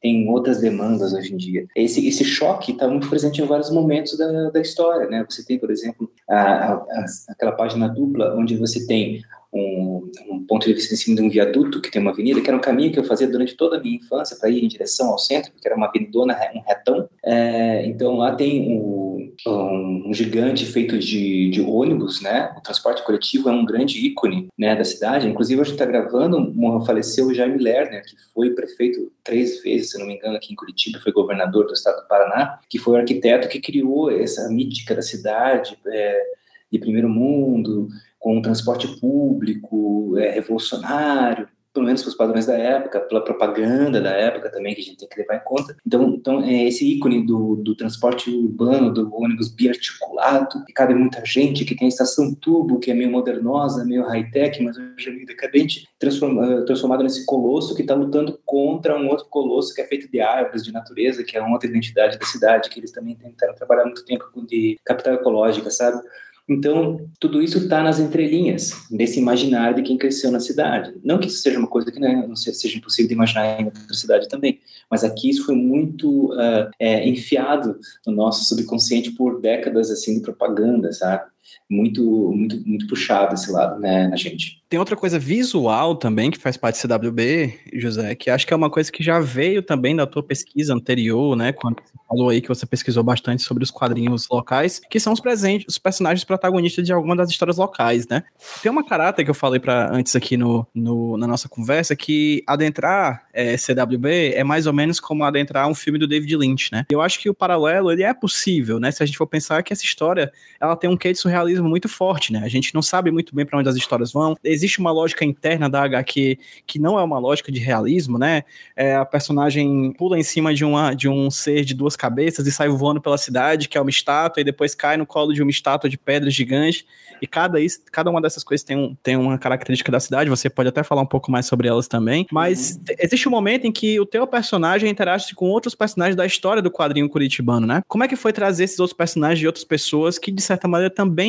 tem outras demandas hoje em dia. Esse, esse choque está muito presente em vários momentos da, da história. Né? Você tem, por exemplo, a, a, aquela página dupla onde você tem um, um, ponto de vista em cima de um viaduto que tem uma avenida, que era um caminho que eu fazia durante toda a minha infância para ir em direção ao centro, porque era uma avenidona, um retão. É, então lá tem um, um, gigante feito de, de ônibus, né? O transporte coletivo é um grande ícone né, da cidade. Inclusive, a gente está gravando, faleceu o Jaime Lerner, que foi prefeito três vezes, se não me engano, aqui em Curitiba, foi governador do estado do Paraná, que foi o arquiteto que criou essa mítica da cidade é, de primeiro mundo, com o transporte público é, revolucionário, pelo menos para os padrões da época, pela propaganda da época também, que a gente tem que levar em conta. Então, então é esse ícone do, do transporte urbano, do ônibus biarticulado, que cabe muita gente, que tem a estação tubo, que é meio modernosa, meio high-tech, mas hoje é meio decadente, transforma, transformado nesse colosso que está lutando contra um outro colosso que é feito de árvores, de natureza, que é uma outra identidade da cidade, que eles também tentaram trabalhar muito tempo de capital ecológica, sabe? Então, tudo isso está nas entrelinhas desse imaginário de quem cresceu na cidade. Não que isso seja uma coisa que né, não seja impossível de imaginar em outra cidade também, mas aqui isso foi muito uh, é, enfiado no nosso subconsciente por décadas assim de propaganda, sabe? Muito, muito, muito puxado esse lado, né, na gente. Tem outra coisa visual também que faz parte do CWB, José, que acho que é uma coisa que já veio também da tua pesquisa anterior, né? Quando você falou aí que você pesquisou bastante sobre os quadrinhos locais, que são os presentes, os personagens protagonistas de alguma das histórias locais, né? Tem uma caráter que eu falei para antes aqui no, no, na nossa conversa que adentrar é, CWB é mais ou menos como adentrar um filme do David Lynch, né? Eu acho que o paralelo ele é possível, né? Se a gente for pensar que essa história ela tem um quê de surrealismo muito forte, né? A gente não sabe muito bem para onde as histórias vão existe uma lógica interna da HQ que não é uma lógica de realismo, né? É, a personagem pula em cima de, uma, de um ser de duas cabeças e sai voando pela cidade, que é uma estátua, e depois cai no colo de uma estátua de pedra gigante. E cada, cada uma dessas coisas tem, um, tem uma característica da cidade, você pode até falar um pouco mais sobre elas também. Mas existe um momento em que o teu personagem interage com outros personagens da história do quadrinho curitibano, né? Como é que foi trazer esses outros personagens de outras pessoas que, de certa maneira, também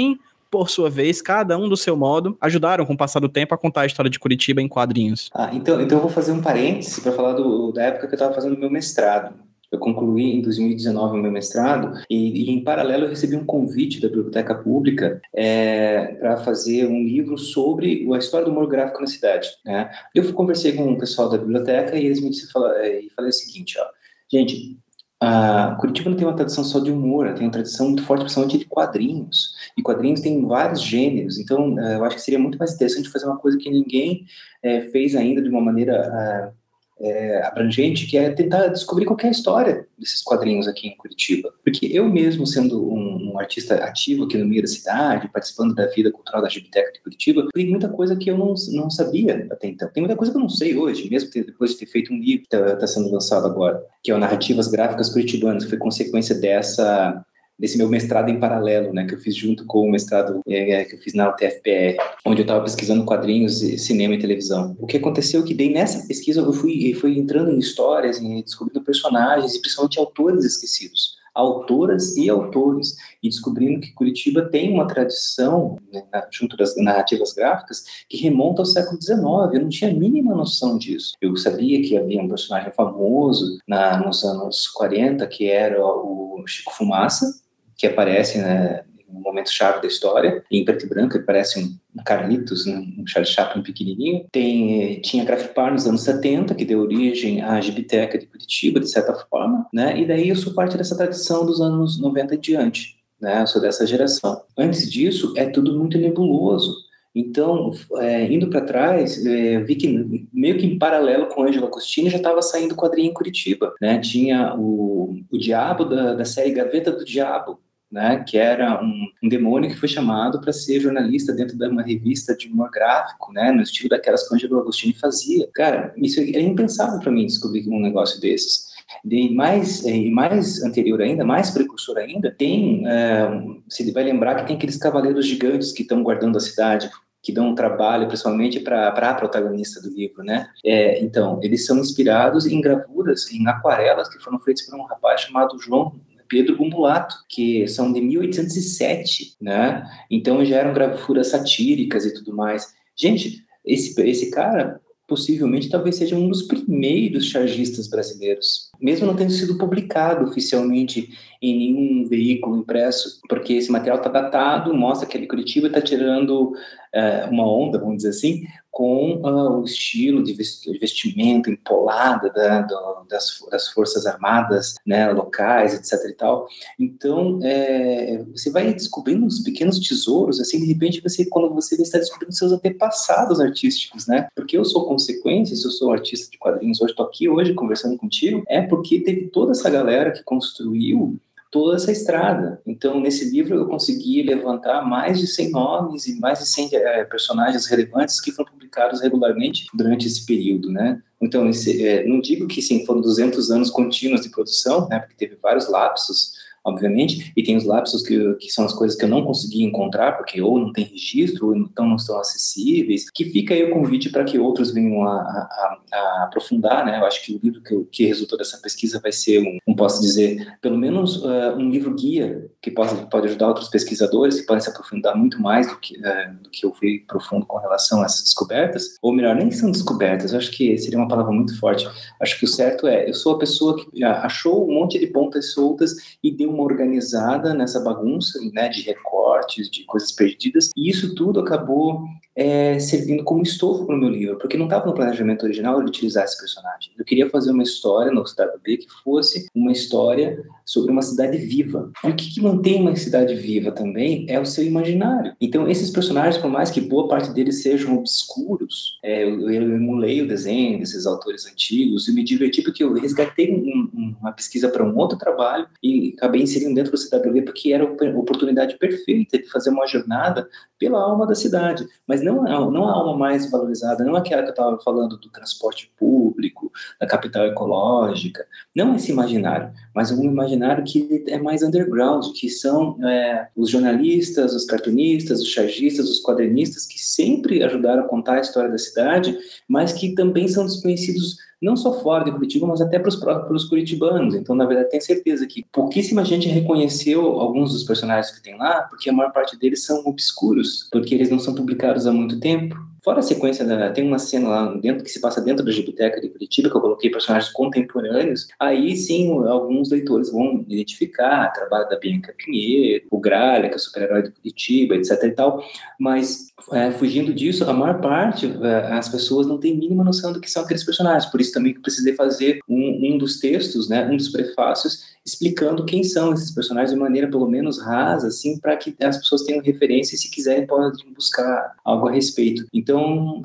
por sua vez, cada um do seu modo, ajudaram com o passar do tempo a contar a história de Curitiba em quadrinhos. Ah, então, então eu vou fazer um parêntese para falar do, da época que eu estava fazendo meu mestrado. Eu concluí em 2019 o meu mestrado e, e, em paralelo, eu recebi um convite da Biblioteca Pública é, para fazer um livro sobre a história do humor gráfico na cidade. Né? Eu conversei com o pessoal da biblioteca e eles me disseram, é, e falei o seguinte, ó, gente, a Curitiba não tem uma tradição só de humor, tem uma tradição muito forte, principalmente de quadrinhos. E quadrinhos tem vários gêneros, então eh, eu acho que seria muito mais interessante fazer uma coisa que ninguém é, fez ainda de uma maneira é, abrangente, que é tentar descobrir qualquer história desses quadrinhos aqui em Curitiba. Porque eu mesmo, sendo um, um, artista ativo aqui no meio da cidade, participando da vida cultural da Gibiteca de Curitiba, tem muita coisa que eu não, não sabia até então. Tem muita coisa que eu não sei hoje, mesmo depois de ter feito um livro que está tá sendo lançado agora, que é o Narrativas Gráficas Curitibanas, que foi consequência dessa desse meu mestrado em paralelo, né, que eu fiz junto com o mestrado é, é que eu fiz na UTFPR, onde eu estava pesquisando quadrinhos, cinema e televisão. O que aconteceu é que daí nessa pesquisa eu fui, fui entrando em histórias, e descobrindo personagens e principalmente autores esquecidos autoras e autores, e descobrindo que Curitiba tem uma tradição, né, junto das narrativas gráficas, que remonta ao século XIX. Eu não tinha a mínima noção disso. Eu sabia que havia um personagem famoso na, nos anos 40, que era o Chico Fumaça, que aparece né, um momento chave da história, em preto e branco, ele parece um Carlitos, né, um Charles Chaplin pequenininho. Tem, tinha Grafipar nos anos 70, que deu origem à Gibiteca de Curitiba, de certa forma, né? E daí eu sou parte dessa tradição dos anos 90 em diante, né? Eu sou dessa geração. Antes disso, é tudo muito nebuloso. Então, é, indo para trás, é, vi que meio que em paralelo com Ângelo Agostini já estava saindo quadrinho em Curitiba, né? Tinha o, o Diabo da, da série Gaveta do Diabo, né, que era um, um demônio que foi chamado para ser jornalista dentro de uma revista de humor gráfico, né, no estilo daquelas que o Angelo Agostini fazia. Cara, isso é impensável para mim descobrir um negócio desses. E mais, e mais anterior ainda, mais precursor ainda, tem, é, se vai lembrar que tem aqueles cavaleiros gigantes que estão guardando a cidade, que dão um trabalho, principalmente para a protagonista do livro, né? É, então, eles são inspirados em gravuras, em aquarelas que foram feitas por um rapaz chamado João Pedro o Mulato, que são de 1807, né? Então já eram gravuras satíricas e tudo mais. Gente, esse, esse cara possivelmente talvez seja um dos primeiros chargistas brasileiros, mesmo não tendo sido publicado oficialmente em nenhum veículo impresso, porque esse material está datado, mostra que ele Curitiba está tirando é, uma onda, vamos dizer assim, com uh, o estilo de vestimento empolada da, do, das, das, forças armadas né, locais, etc. E tal. Então, é, você vai descobrindo uns pequenos tesouros, assim, de repente, você, quando você está descobrindo seus antepassados artísticos, né? Porque eu sou consequência, se eu sou artista de quadrinhos hoje, estou aqui hoje conversando contigo, é porque teve toda essa galera que construiu toda essa estrada. Então, nesse livro, eu consegui levantar mais de 100 nomes e mais de 100 é, personagens relevantes que foram publicados regularmente durante esse período, né? Então, esse, é, não digo que sim, foram 200 anos contínuos de produção, né? Porque teve vários lapsos, obviamente, e tem os lapsos que, que são as coisas que eu não consegui encontrar, porque ou não tem registro, ou então não estão acessíveis, que fica aí o convite para que outros venham a, a, a, aprofundar, né? Eu acho que o livro que, que resultou dessa pesquisa vai ser, um, um posso dizer, pelo menos uh, um livro guia que pode, pode ajudar outros pesquisadores que podem se aprofundar muito mais do que, uh, do que eu fui profundo com relação a essas descobertas, ou melhor, nem são descobertas, eu acho que seria uma palavra muito forte. Acho que o certo é, eu sou a pessoa que achou um monte de pontas soltas e deu uma organizada nessa bagunça, né, de recortes, de coisas perdidas, e isso tudo acabou é, servindo como estofo para o meu livro, porque não estava no planejamento original ele utilizar esse personagem. Eu queria fazer uma história no Cidade B que fosse uma história sobre uma cidade viva. E o que, que, mantém uma cidade viva também é o seu imaginário. Então, esses personagens, por mais que boa parte deles sejam obscuros, é, eu, eu, emulei o desenho desses autores antigos e me diverti porque eu resgatei um, uma pesquisa para um outro trabalho e acabei inserindo dentro do CWB porque era a oportunidade perfeita de fazer uma jornada pela alma da cidade. Mas não, não a alma mais valorizada, não aquela que eu estava falando do transporte público, da capital ecológica, não esse imaginário, mas um imaginário que é mais underground, que são é, os jornalistas, os cartunistas, os chargistas, os quadrinistas, que sempre ajudaram a contar a história da cidade, mas que também são desconhecidos não só fora de Curitiba, mas até para os próprios curitibanos. Então, na verdade, tenho certeza que pouquíssima gente reconheceu alguns dos personagens que tem lá, porque a maior parte deles são obscuros, porque eles não são publicados há muito tempo. Fora a sequência, tem uma cena lá dentro que se passa dentro da biblioteca de Curitiba, que eu coloquei personagens contemporâneos. Aí sim, alguns leitores vão identificar o trabalho da Bianca Pinheiro, o Gralha, que é o super-herói de Curitiba, etc e tal. Mas, é, fugindo disso, a maior parte, é, as pessoas não têm mínima noção do que são aqueles personagens. Por isso também que precisei fazer um, um dos textos, né, um dos prefácios, explicando quem são esses personagens de maneira pelo menos rasa, assim, para que as pessoas tenham referência e se quiserem podem buscar algo a respeito. Então,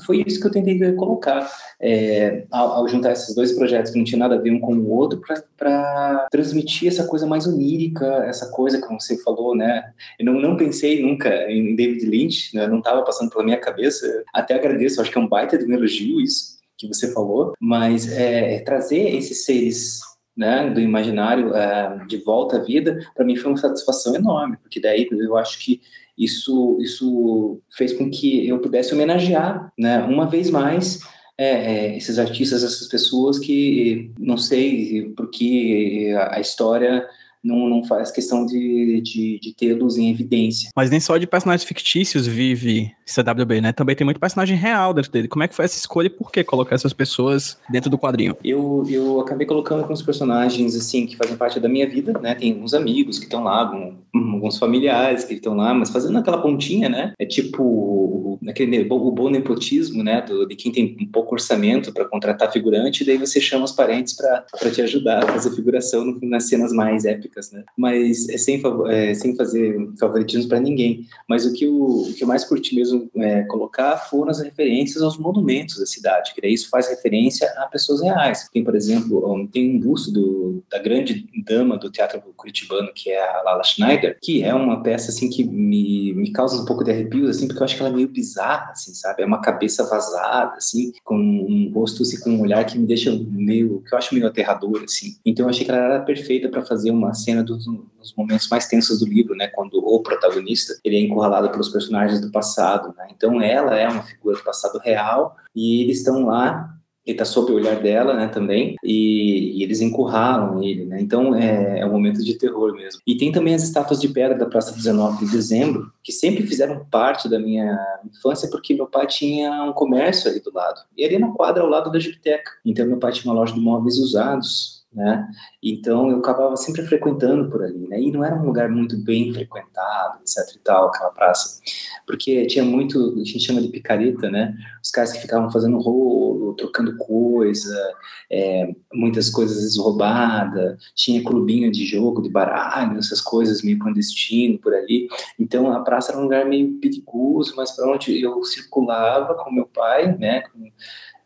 foi isso que eu tentei colocar é, ao, ao, juntar esses dois projetos que não tinha nada a ver um com o outro para transmitir essa coisa mais onírica, essa coisa como você falou, né? Eu não, não pensei nunca em David Lynch, né? não estava passando pela minha cabeça. Até agradeço, acho que é um baita de um elogio isso que você falou, mas é, trazer esses seres né, do imaginário uh, de volta à vida, para mim foi uma satisfação enorme, porque daí eu acho que isso, isso fez com que eu pudesse homenagear, né, uma vez mais, é, é, esses artistas, essas pessoas que não sei porque a história não, não faz questão de, de, de tê-los em evidência. Mas nem só de personagens fictícios vive CWB, né? Também tem muito personagem real dentro dele. Como é que foi essa escolha e por que colocar essas pessoas dentro do quadrinho? Eu, eu acabei colocando alguns personagens, assim, que fazem parte da minha vida, né? Tem uns amigos que estão lá, alguns familiares que estão lá, mas fazendo aquela pontinha, né? É tipo aquele, o bom nepotismo, né? Do, de quem tem um pouco orçamento para contratar figurante, e daí você chama os parentes para te ajudar a fazer figuração nas cenas mais épicas, né? Mas é sem, é, sem fazer favoritismo para ninguém. Mas o que, o, o que eu mais curti mesmo é, colocar foram as referências aos monumentos da cidade, que daí isso faz referência a pessoas reais. Tem, por exemplo, tem um busto do, da grande dama do teatro curitibano, que é a Lala Schneider, que é uma peça, assim, que me, me causa um pouco de arrepios, assim, porque eu acho que ela é meio bizarra, assim, sabe? É uma cabeça vazada, assim, com um rosto, assim, com um olhar que me deixa meio, que eu acho meio aterrador, assim. Então eu achei que ela era perfeita para fazer uma cena dos, nos momentos mais tensos do livro, né? Quando o protagonista, ele é encurralado pelos personagens do passado. Né? Então, ela é uma figura do passado real e eles estão lá ele tá sob o olhar dela, né, também, e, e eles encurralam ele, né, então é, é, um momento de terror mesmo. E tem também as estátuas de pedra da Praça 19 de Dezembro, que sempre fizeram parte da minha infância, porque meu pai tinha um comércio ali do lado, e ali na quadra ao lado da Gipteca, então meu pai tinha uma loja de móveis usados, né? Então eu acabava sempre frequentando por ali, né? E não era um lugar muito bem frequentado, etc e tal, aquela praça, porque tinha muito, a gente chama de picareta, né? Os caras que ficavam fazendo rolo, trocando coisa, é, muitas coisas roubadas, tinha clubinho de jogo, de baralho, essas coisas meio clandestino por ali. Então a praça era um lugar meio perigoso, mas para onde eu circulava com meu pai, né? Com,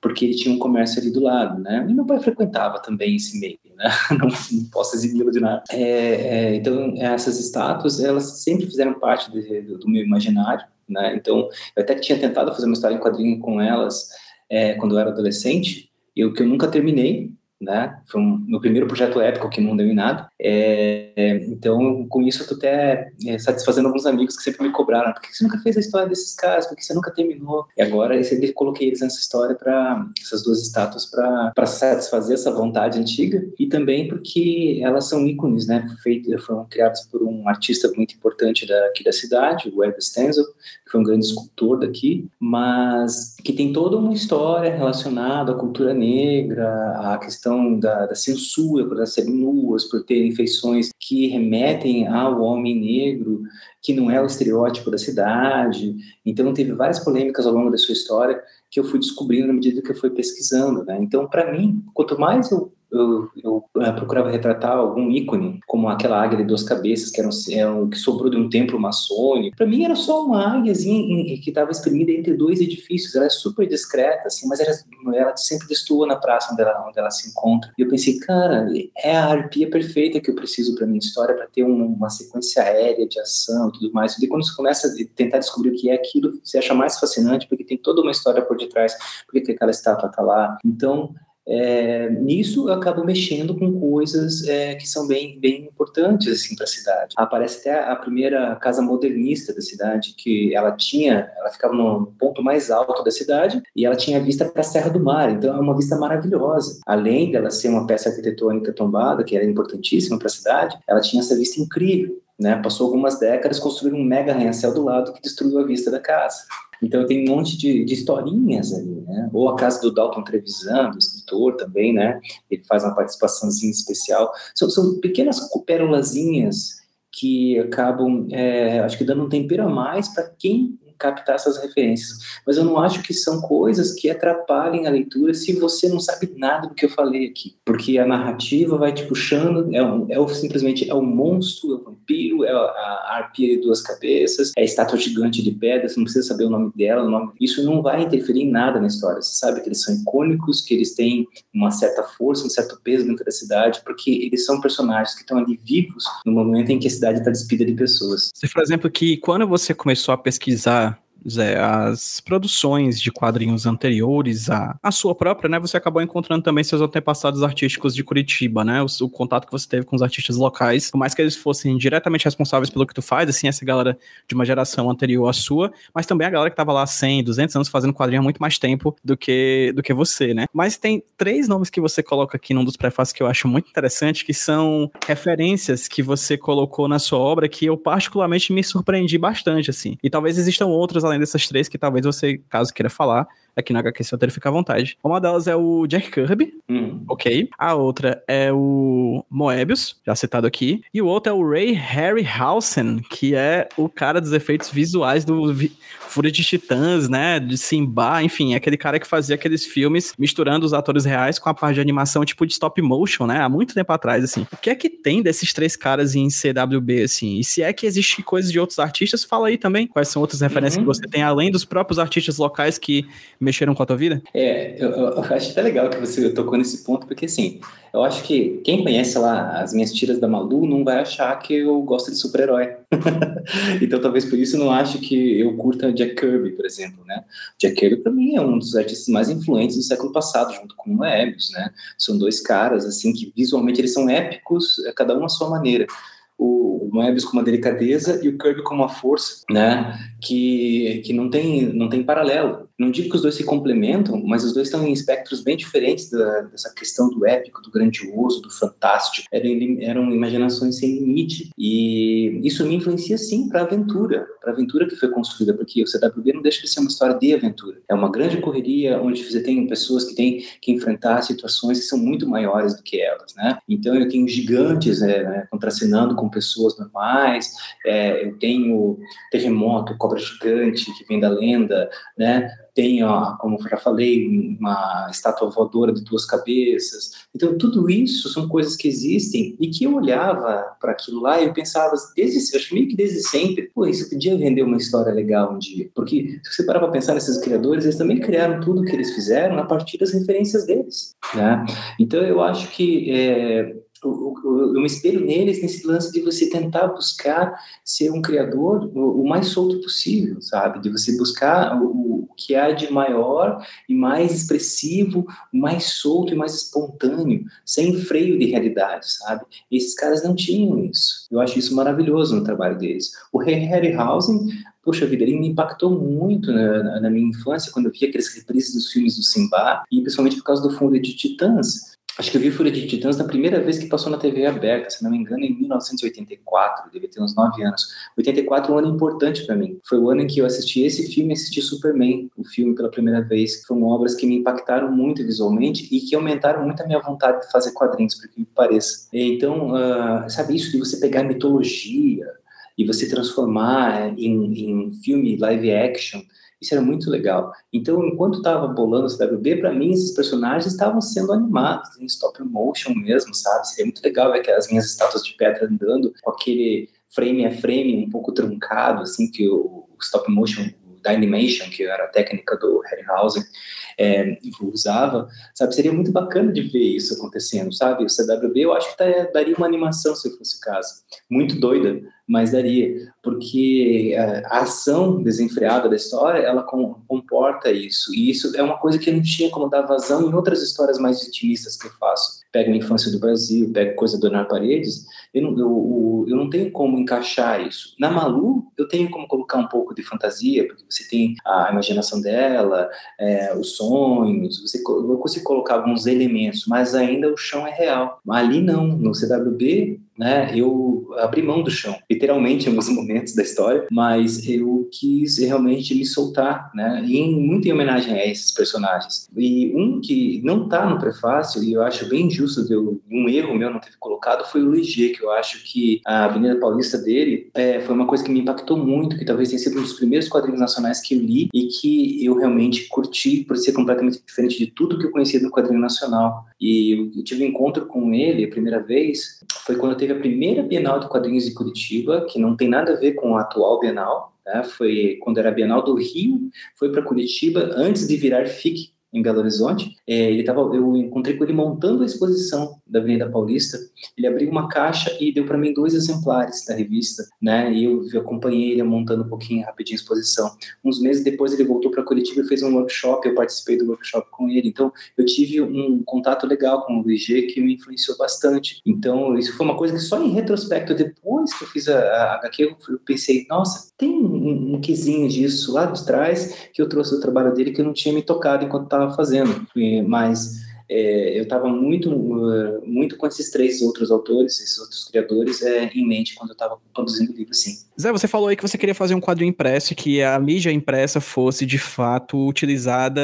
porque ele tinha um comércio ali do lado, né? E meu pai frequentava também esse meio, né? Não, não posso eximi-lo de nada. É, é, então, essas estátuas, elas sempre fizeram parte de, do, do, meu imaginário, né? Então, eu até tinha tentado fazer uma história em quadrinho com elas é, quando eu era adolescente, e o que eu nunca terminei, né? Foi um, meu primeiro projeto épico que não deu em nada. É, é, então, com isso, eu tô até é, satisfazendo alguns amigos que sempre me cobraram: por que você nunca fez a história desses caras? Por que você nunca terminou? E agora eu coloquei eles nessa história para essas duas estátuas para satisfazer essa vontade antiga e também porque elas são ícones, né? Feitas, foram criadas por um artista muito importante daqui da cidade, o Web Stenzel, foi um grande escultor daqui, mas que tem toda uma história relacionada à cultura negra, à questão da, da censura por serem nuas, por terem feições que remetem ao homem negro, que não é o estereótipo da cidade. Então, teve várias polêmicas ao longo da sua história que eu fui descobrindo na medida que eu fui pesquisando. Né? Então, para mim, quanto mais eu eu, eu, eh, procurava retratar algum ícone, como aquela águia de duas cabeças, que era, um, um, que sobrou de um templo maçônico. Para mim era só uma águiazinha que estava espremida entre dois edifícios. Ela é super discreta, assim, mas era, ela sempre destoa na praça onde ela, onde ela se encontra. E eu pensei, cara, é a arpia perfeita que eu preciso para minha história, para ter um, uma sequência aérea de ação e tudo mais. E quando você começa a tentar descobrir o que é aquilo, você acha mais fascinante, porque tem toda uma história por detrás, porque aquela estátua está lá. Então, é, nisso eu acabo mexendo com coisas é, que são bem, bem importantes assim para a cidade. Aparece até a primeira casa modernista da cidade, que ela tinha, ela ficava no ponto mais alto da cidade e ela tinha vista para a Serra do Mar, então é uma vista maravilhosa. Além dela ser uma peça arquitetônica tombada, que era importantíssima para a cidade, ela tinha essa vista incrível. Né? Passou algumas décadas, construíram um mega arranha-céu do lado que destruiu a vista da casa. Então tem um monte de, de historinhas ali, né? Ou a casa do Dalton Trevisan, do escritor também, né? Ele faz uma participaçãozinha especial. São, são pequenas pérolazinhas que acabam, é, acho que dando um tempero a mais para quem captar essas referências. Mas eu não acho que são coisas que atrapalhem a leitura se você não sabe nada do que eu falei aqui. Porque a narrativa vai te puxando, é, um, é o, simplesmente é o monstro, é o vampiro, é a, a arpia de duas cabeças, é a estátua gigante de pedra, você não precisa saber o nome dela, o nome. Isso não vai interferir em nada na história. Você sabe que eles são icônicos, que eles têm uma certa força, um certo peso dentro da cidade, porque eles são personagens que estão ali vivos no momento em que a cidade está despida de pessoas. Você, por exemplo, que quando você começou a pesquisar Zé, as produções de quadrinhos anteriores à, à sua própria, né? Você acabou encontrando também seus antepassados artísticos de Curitiba, né? O, o, contato que você teve com os artistas locais, por mais que eles fossem diretamente responsáveis pelo que tu faz, assim, essa galera de uma geração anterior à sua, mas também a galera que tava lá 100, 200 anos fazendo quadrinho há muito mais tempo do que, do que você, né? Mas tem três nomes que você coloca aqui num dos prefácios que eu acho muito interessante, que são referências que você colocou na sua obra que eu particularmente me surpreendi bastante, assim. E talvez existam outros além dessas três que talvez você, caso queira falar, aqui no HQ Roteiro fica à vontade. Uma delas é o Jack Kirby, uhum. ok. A outra é o Moebius, já citado aqui. E o outro é o Ray Harryhausen, que é o cara dos efeitos visuais do Fúria de Titãs, né? De Simba, enfim, é aquele cara que fazia aqueles filmes misturando os atores reais com a parte de animação tipo de stop motion, né? Há muito tempo atrás, assim. O que é que tem desses três caras em CWB, assim? E se é que existe coisas de outros artistas, fala aí também. Quais são outras referências uhum. que você tem, além dos próprios artistas locais que mexeram com a tua vida? É, eu, eu acho até legal que você tocou nesse ponto, porque assim, eu acho que quem conhece lá as minhas tiras da Malu não vai achar que eu gosto de super-herói. então talvez por isso não acho que eu curta Jack Kirby, por exemplo, né? Jack Kirby mim é um dos artistas mais influentes do século passado, junto com o Moebius, né? São dois caras assim que visualmente eles são épicos, é, cada um à sua maneira o Moebius com uma delicadeza e o Kirby com uma força, né, que, que não tem não tem paralelo Não digo que os dois se complementam, mas os dois estão em espectros bem diferentes da, dessa questão do épico, do grandioso, do fantástico. Eram, eram imaginações sem limite. E isso me influencia, sim, para a aventura, para a aventura que foi construída, porque o CWB não deixa de ser uma história de aventura. É uma grande correria onde você tem pessoas que têm que enfrentar situações que são muito maiores do que elas, né? Então eu tenho gigantes é, né, contracenando com pessoas normais, é, eu tenho terremoto, cobra gigante que vem da lenda, né? Tem, ó, como já falei, uma estátua voadora de duas cabeças. Então, tudo isso são coisas que existem e que eu olhava para aquilo lá e eu pensava, desde, eu acho meio que desde sempre, pô, isso podia vender uma história legal um dia. Porque se você parar para pensar nesses criadores, eles também criaram tudo que eles fizeram a partir das referências deles, né? Então, eu acho que é, eu, me espelho neles nesse lance de você tentar buscar ser um criador o, mais solto possível, sabe? De você buscar o, que há de maior e mais expressivo, mais solto e mais espontâneo, sem freio de realidade, sabe? E esses caras não tinham isso. Eu acho isso maravilhoso no trabalho deles. O Harryhausen poxa vida, ele me impactou muito na, na, minha infância, quando eu via aqueles reprises dos filmes do Simba, e principalmente por causa do fundo de Titãs. Acho que eu vi Fúria de Titãs na primeira vez que passou na TV aberta, se não me engano, em 1984, devia ter uns 9 anos. 84 é um ano importante para mim. Foi o ano em que eu assisti esse filme assisti Superman, o filme pela primeira vez, foram obras que me impactaram muito visualmente e que aumentaram muito a minha vontade de fazer quadrinhos, por que me pareça. Então, uh, sabe isso de você pegar mitologia e você transformar em, em filme live action isso era muito legal. Então, enquanto estava bolando o CWB, para mim, esses personagens estavam sendo animados em stop motion mesmo, sabe? Seria muito legal ver aquelas minhas estátuas de pedra andando com aquele frame a frame um pouco truncado, assim, que o, stop motion, o Dynamation, que era a técnica do Harryhausen, é, usava, sabe? Seria muito bacana de ver isso acontecendo, sabe? O CWB eu acho que tá, daria uma animação se fosse o caso. Muito doida, mas daria, porque é, a ação desenfreada da história, ela comporta isso, e isso é uma coisa que não tinha como dar vazão em outras histórias mais intimistas que eu faço. Pego a infância do Brasil, pego coisa do Leonardo Paredes, eu não, eu, eu não tenho como encaixar isso. Na Malu, eu tenho como colocar um pouco de fantasia, porque você tem a imaginação dela, é, os sonhos, você, consigo colocar alguns elementos, mas ainda o chão é real. Ali não, no CWB né, eu abri mão do chão, literalmente em alguns momentos da história, mas eu quis realmente me soltar, né, em, muito em homenagem a esses personagens. E um que não está no prefácio, e eu acho bem injusto, um erro meu não ter colocado, foi o G, que eu acho que a Avenida Paulista dele é, foi uma coisa que me impactou muito, que talvez tenha sido um dos primeiros quadrinhos nacionais que eu li e que eu realmente curti por ser completamente diferente de tudo que eu conhecia do quadrinho nacional. E eu tive um encontro com ele a primeira vez, foi quando eu teve a primeira Bienal de Quadrinhos de Curitiba, que não tem nada a ver com a atual Bienal, né? foi quando era Bienal do Rio, foi para Curitiba antes de virar FIC em Belo Horizonte. É, ele tava, eu encontrei com ele montando a exposição da Avenida Paulista. Ele abriu uma caixa e deu para mim dois exemplares da revista, né? E eu, acompanhei ele montando um pouquinho rapidinho a exposição. Uns meses depois ele voltou para Curitiba e fez um workshop. Eu participei do workshop com ele. Então eu tive um contato legal com o Luiz G que me influenciou bastante. Então isso foi uma coisa que só em retrospecto depois que eu fiz a, a HQ eu, pensei, nossa, tem um, um disso lá de trás que eu trouxe do trabalho dele que eu não tinha me tocado enquanto estava estava fazendo. Mas é, eu estava muito, muito com esses três outros autores, esses outros criadores é, em mente quando eu estava produzindo o livro, sim. Zé, você falou aí que você queria fazer um quadrinho impresso e que a mídia impressa fosse de fato utilizada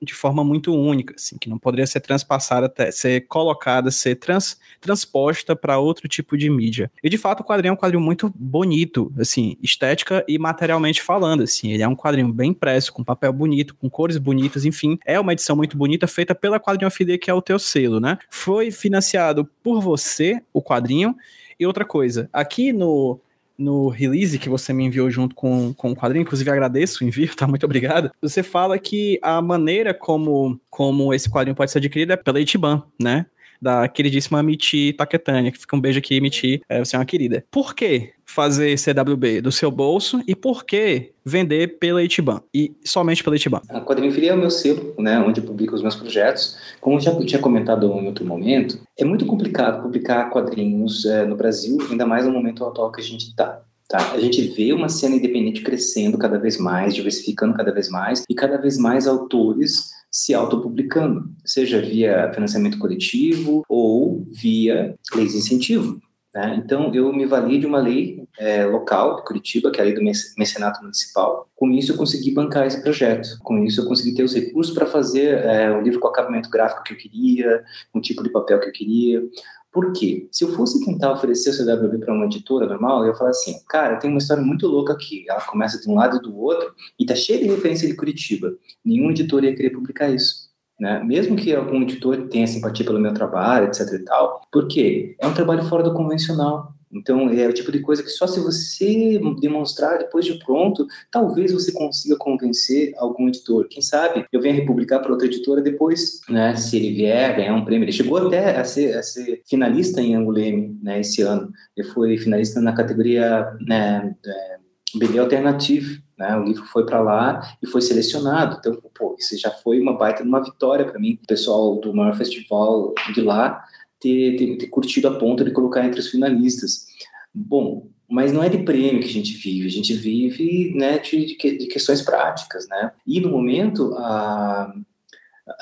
de forma muito única, assim, que não poderia ser transpassada, até, ser colocada, ser trans, transposta para outro tipo de mídia. E de fato o quadrinho é um quadrinho muito bonito, assim, estética e materialmente falando, assim, ele é um quadrinho bem impresso, com papel bonito, com cores bonitas, enfim, é uma edição muito bonita feita pela Quadrinho FD, que é o teu selo, né? Foi financiado por você, o quadrinho, e outra coisa, aqui no no release que você me enviou junto com, com o quadrinho, inclusive agradeço o envio, tá? Muito obrigado. Você fala que a maneira como, como esse quadrinho pode ser adquirido é pela Itiban, né? Da queridíssima Miti Taketânia, que fica um beijo aqui, Miti, é, você é uma querida. Por que fazer CWB do seu bolso e por que vender pela Itiban e somente pela Itiban? A Quadrinho Fria é o meu selo, né, onde eu publico os meus projetos. Como já tinha comentado em outro momento, é muito complicado publicar quadrinhos é, no Brasil, ainda mais no momento atual que a gente está. Tá? A gente vê uma cena independente crescendo cada vez mais, diversificando cada vez mais, e cada vez mais autores se autopublicando, seja via financiamento coletivo ou via leis de incentivo. Né? Então, eu me vali de uma lei é, local de Curitiba, que é a lei do mecenato municipal. Com isso, eu consegui bancar esse projeto. Com isso, eu consegui ter os recursos para fazer é, o livro com acabamento gráfico que eu queria, um tipo de papel que eu queria. Por quê? Se eu fosse tentar oferecer o CWB para uma editora normal, eu ia falar assim, cara, tem uma história muito louca aqui. Ela começa de um lado e do outro e tá cheia de referência de Curitiba. Nenhum editor ia querer publicar isso. Né? Mesmo que algum editor tenha simpatia pelo meu trabalho, etc e tal, porque é um trabalho fora do convencional. Então, é o tipo de coisa que só se você demonstrar depois de pronto, talvez você consiga convencer algum editor. Quem sabe eu venha republicar para outra editora depois, né? Se ele vier ganhar um prêmio. Ele chegou até a ser, a ser finalista em Anguleme, né? Esse ano. Ele foi finalista na categoria né, é, BD Alternativo. Né, o livro foi para lá e foi selecionado. Então, pô, isso já foi uma baita uma vitória para mim. O pessoal do maior festival de lá ter, ter, ter curtido a ponta de colocar entre os finalistas. Bom, mas não é de prêmio que a gente vive, a gente vive né, de, de, questões práticas, né? E no momento a,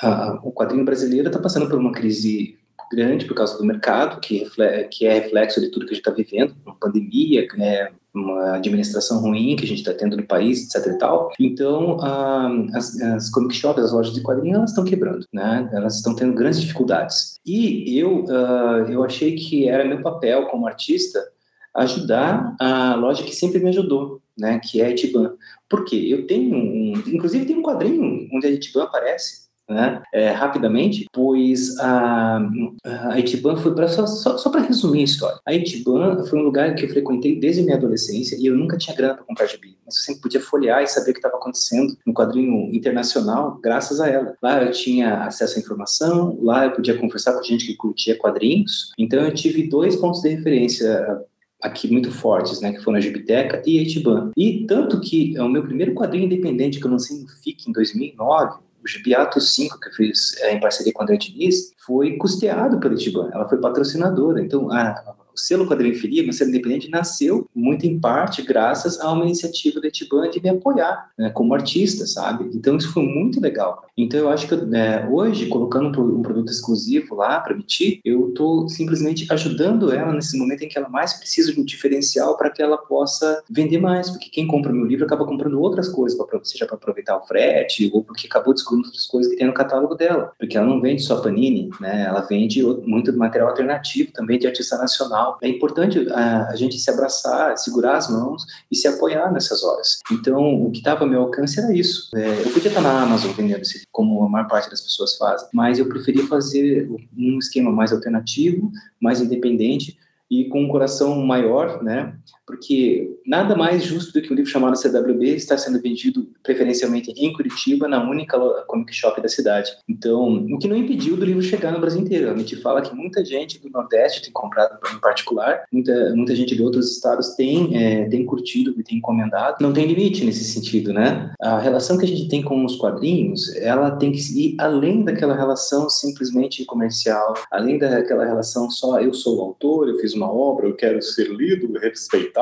a, o quadrinho brasileiro está passando por uma crise grande por causa do mercado, que, reflete, que é reflexo de tudo que a gente está vivendo, pandemia, né, uma administração ruim que a gente está tendo no país, etc e tal. Então, as, as comic shops, as lojas de quadrinhos, elas estão quebrando, né? Elas estão tendo grandes dificuldades. E eu, uh, eu achei que era meu papel como artista ajudar a loja que sempre me ajudou, né? Que é a Itiban. Por quê? Eu tenho um... Inclusive, tem um quadrinho onde a Itiban aparece, né, é, rapidamente, pois a, a Itiban foi para só, só, só para resumir a história. A Itiban foi um lugar que eu frequentei desde minha adolescência e eu nunca tinha grana para comprar gibi, mas eu sempre podia folhear e saber o que estava acontecendo no quadrinho internacional graças a ela. Lá eu tinha acesso à informação, lá eu podia conversar com gente que curtia quadrinhos, então eu tive dois pontos de referência aqui muito fortes, né, que foram a Gibiteca e a Itiban. E tanto que é o meu primeiro quadrinho independente que eu lancei no FIC em 2009, o Gibiato 5, que eu fiz é, em parceria com a André Diniz, foi custeado pela Itiban, ela foi patrocinadora. Então, a, o selo Quadrinfilia, meu selo independente, nasceu muito em parte graças a uma iniciativa da Itiban de me apoiar né, como artista, sabe? Então isso foi muito legal. Então eu acho que né, hoje, colocando um produto exclusivo lá para emitir, eu estou simplesmente ajudando ela nesse momento em que ela mais precisa de um diferencial para que ela possa vender mais, porque quem compra meu livro acaba comprando outras coisas, seja para aproveitar o frete ou porque acabou descobrindo outras coisas que tem no catálogo dela, porque ela não vende só Panini, né? Ela vende muito material alternativo também de artista nacional é importante a, a, gente se abraçar, segurar as mãos e se apoiar nessas horas. Então, o que estava ao meu alcance era isso. É, eu podia estar na Amazon vendendo como a maior parte das pessoas fazem, mas eu preferia fazer um esquema mais alternativo, mais independente e com um coração maior, né? Porque nada mais justo do que um livro chamado CWB estar sendo vendido preferencialmente em Curitiba, na única comic shop da cidade. Então, o que não impediu do livro chegar no Brasil inteiro. A gente fala que muita gente do Nordeste tem comprado em particular, muita, muita gente de outros estados tem, é, tem curtido e tem encomendado. Não tem limite nesse sentido, né? A relação que a gente tem com os quadrinhos, ela tem que ir além daquela relação simplesmente comercial, além daquela relação só eu sou o autor, eu fiz uma obra, eu quero ser lido, respeitado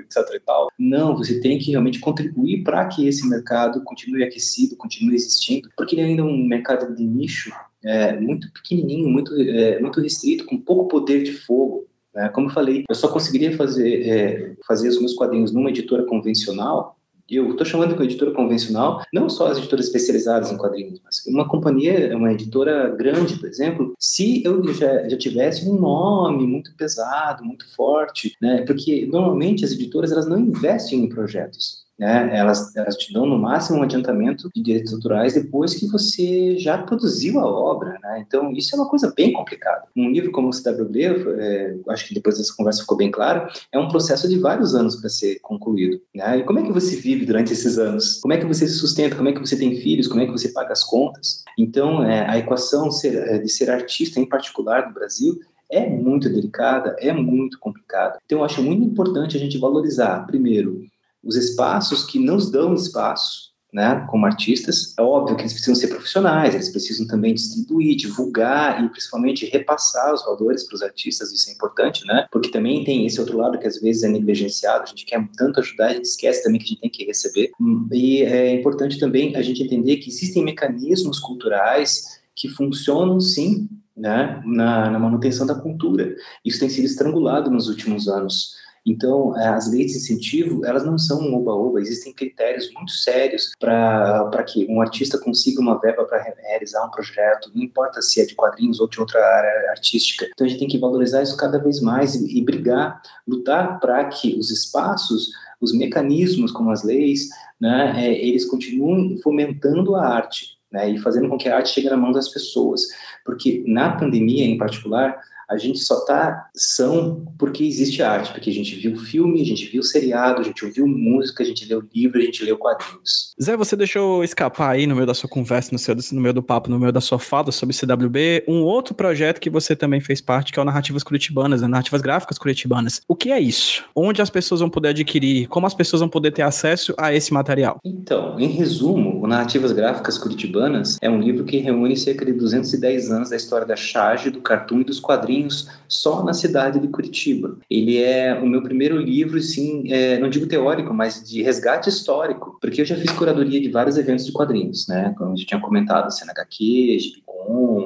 etc e tal. Não, você tem que realmente contribuir para que esse mercado continue aquecido, continue existindo, porque ele é ainda um mercado de nicho é, muito pequenininho, muito, é, muito restrito, com pouco poder de fogo. Né? Como eu falei, eu só conseguiria fazer, é, fazer os meus quadrinhos numa editora convencional eu estou chamando de editora convencional, não só as editoras especializadas em quadrinhos, mas uma companhia, uma editora grande, por exemplo, se eu já, já tivesse um nome muito pesado, muito forte, né? Porque normalmente as editoras elas não investem em projetos né? Elas, elas te dão no máximo um adiantamento de direitos autorais depois que você já produziu a obra, né? Então isso é uma coisa bem complicada. Um livro como o CWB, é, acho que depois dessa conversa ficou bem claro, é um processo de vários anos para ser concluído, né? E como é que você vive durante esses anos? Como é que você se sustenta? Como é que você tem filhos? Como é que você paga as contas? Então é, a equação ser, é, de ser artista em particular no Brasil é muito delicada, é muito complicada. Então eu acho muito importante a gente valorizar, primeiro, os espaços que nos dão espaço, né, como artistas. É óbvio que eles precisam ser profissionais, eles precisam também distribuir, divulgar e principalmente repassar os valores para os artistas, isso é importante, né? Porque também tem esse outro lado que às vezes é negligenciado, a gente quer tanto ajudar, a gente esquece também que a gente tem que receber. E é importante também a gente entender que existem mecanismos culturais que funcionam sim né, na, na manutenção da cultura. Isso tem sido estrangulado nos últimos anos. Então, é, as leis de incentivo, elas não são um oba-oba, existem critérios muito sérios para que um artista consiga uma verba para realizar um projeto, não importa se é de quadrinhos ou de outra área artística. Então, a gente tem que valorizar isso cada vez mais e, e brigar, lutar para que os espaços, os mecanismos, como as leis, né, é, eles continuem fomentando a arte, né, e fazendo com que a arte chegue na mão das pessoas. Porque na pandemia, em particular, a gente só tá são porque existe arte, porque a gente viu filme, a gente viu seriado, a gente ouviu música, a gente leu livro, a gente leu quadrinhos. Zé, você deixou escapar aí no meio da sua conversa, no, seu, no meio do papo, no meio da sua fala sobre CWB, um outro projeto que você também fez parte, que é o Narrativas Curitibanas, né? Narrativas Gráficas Curitibanas. O que é isso? Onde as pessoas vão poder adquirir? Como as pessoas vão poder ter acesso a esse material? Então, em resumo, o Narrativas Gráficas Curitibanas é um livro que reúne cerca de 210 anos da história da charge, do cartoon e dos quadrinhos só na cidade de Curitiba. Ele é o meu primeiro livro, sim, é, não digo teórico, mas de resgate histórico, porque eu já fiz curadoria de vários eventos de quadrinhos, né? Como a gente tinha comentado, CNHQ,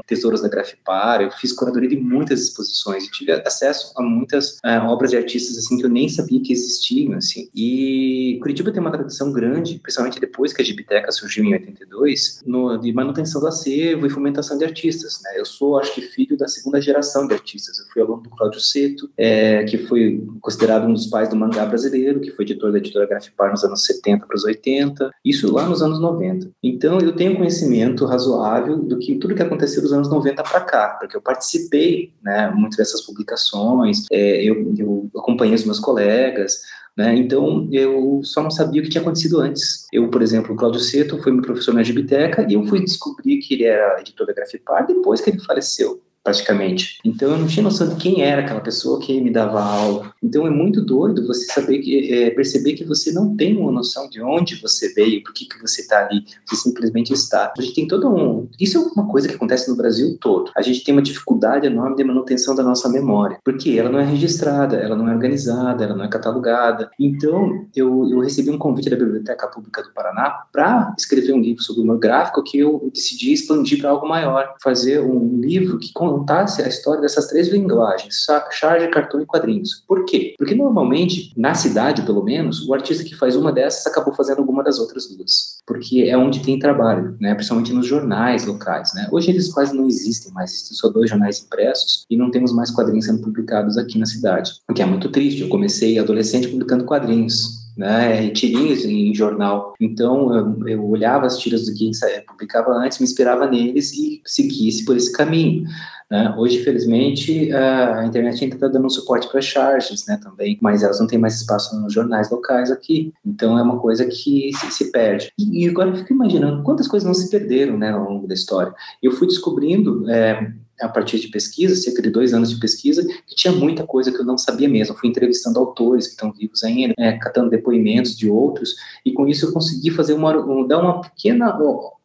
Tesouros da Grafipar, eu fiz curadoria de muitas exposições e tive acesso a muitas é, obras de artistas assim que eu nem sabia que existiam, assim. E Curitiba tem uma tradição grande, principalmente depois que a Gibiteca surgiu em 82, no, de manutenção do acervo e fomentação de artistas, né? Eu sou, acho que, filho da segunda geração de artistas. Eu fui aluno do Cláudio Seto, é, que foi considerado um dos pais do mangá brasileiro, que foi editor da editora Grafipar nos anos 70 para os 80, isso lá nos anos 90. Então, eu tenho conhecimento razoável do que tudo que aconteceu dos anos 90 para cá, porque eu participei, né, muito dessas publicações, é, eu, eu acompanhei os meus colegas, né? Então, eu só não sabia o que tinha acontecido antes. Eu, por exemplo, o Cláudio Seto foi meu professor na Gibiteca e eu fui descobrir que ele era editor da Grafipar depois que ele faleceu praticamente. Então eu não tinha noção de quem era aquela pessoa que me dava aula. Então é muito doido você saber que é, perceber que você não tem uma noção de onde você veio, por que que você está ali, você simplesmente está. A gente tem todo um isso é uma coisa que acontece no Brasil todo. A gente tem uma dificuldade enorme de manutenção da nossa memória, porque ela não é registrada, ela não é organizada, ela não é catalogada. Então eu, eu recebi um convite da Biblioteca Pública do Paraná para escrever um livro sobre o meu gráfico que eu decidi expandir para algo maior, fazer um livro que contasse a história dessas três linguagens, charge, cartão e quadrinhos. Por quê? Porque normalmente, na cidade pelo menos, o artista que faz uma dessas acabou fazendo alguma das outras duas. Porque é onde tem trabalho, né? principalmente nos jornais locais. Né? Hoje eles quase não existem mais, existem só dois jornais impressos e não temos mais quadrinhos sendo publicados aqui na cidade. O que é muito triste. Eu comecei adolescente publicando quadrinhos né, tirinhas em jornal. Então, eu, eu, olhava as tiras do que publicava antes, me inspirava neles e seguisse por esse caminho. Né? Hoje, felizmente, a internet ainda está dando suporte para charges né, também, mas elas não têm mais espaço nos jornais locais aqui. Então, é uma coisa que se, se perde. E, e, agora eu fico imaginando quantas coisas não se perderam né, ao longo da história. Eu fui descobrindo. É, a partir de pesquisa, cerca de dois anos de pesquisa, que tinha muita coisa que eu não sabia mesmo. Fui entrevistando autores que estão vivos ainda, é, catando depoimentos de outros, e com isso eu consegui fazer uma, dar uma pequena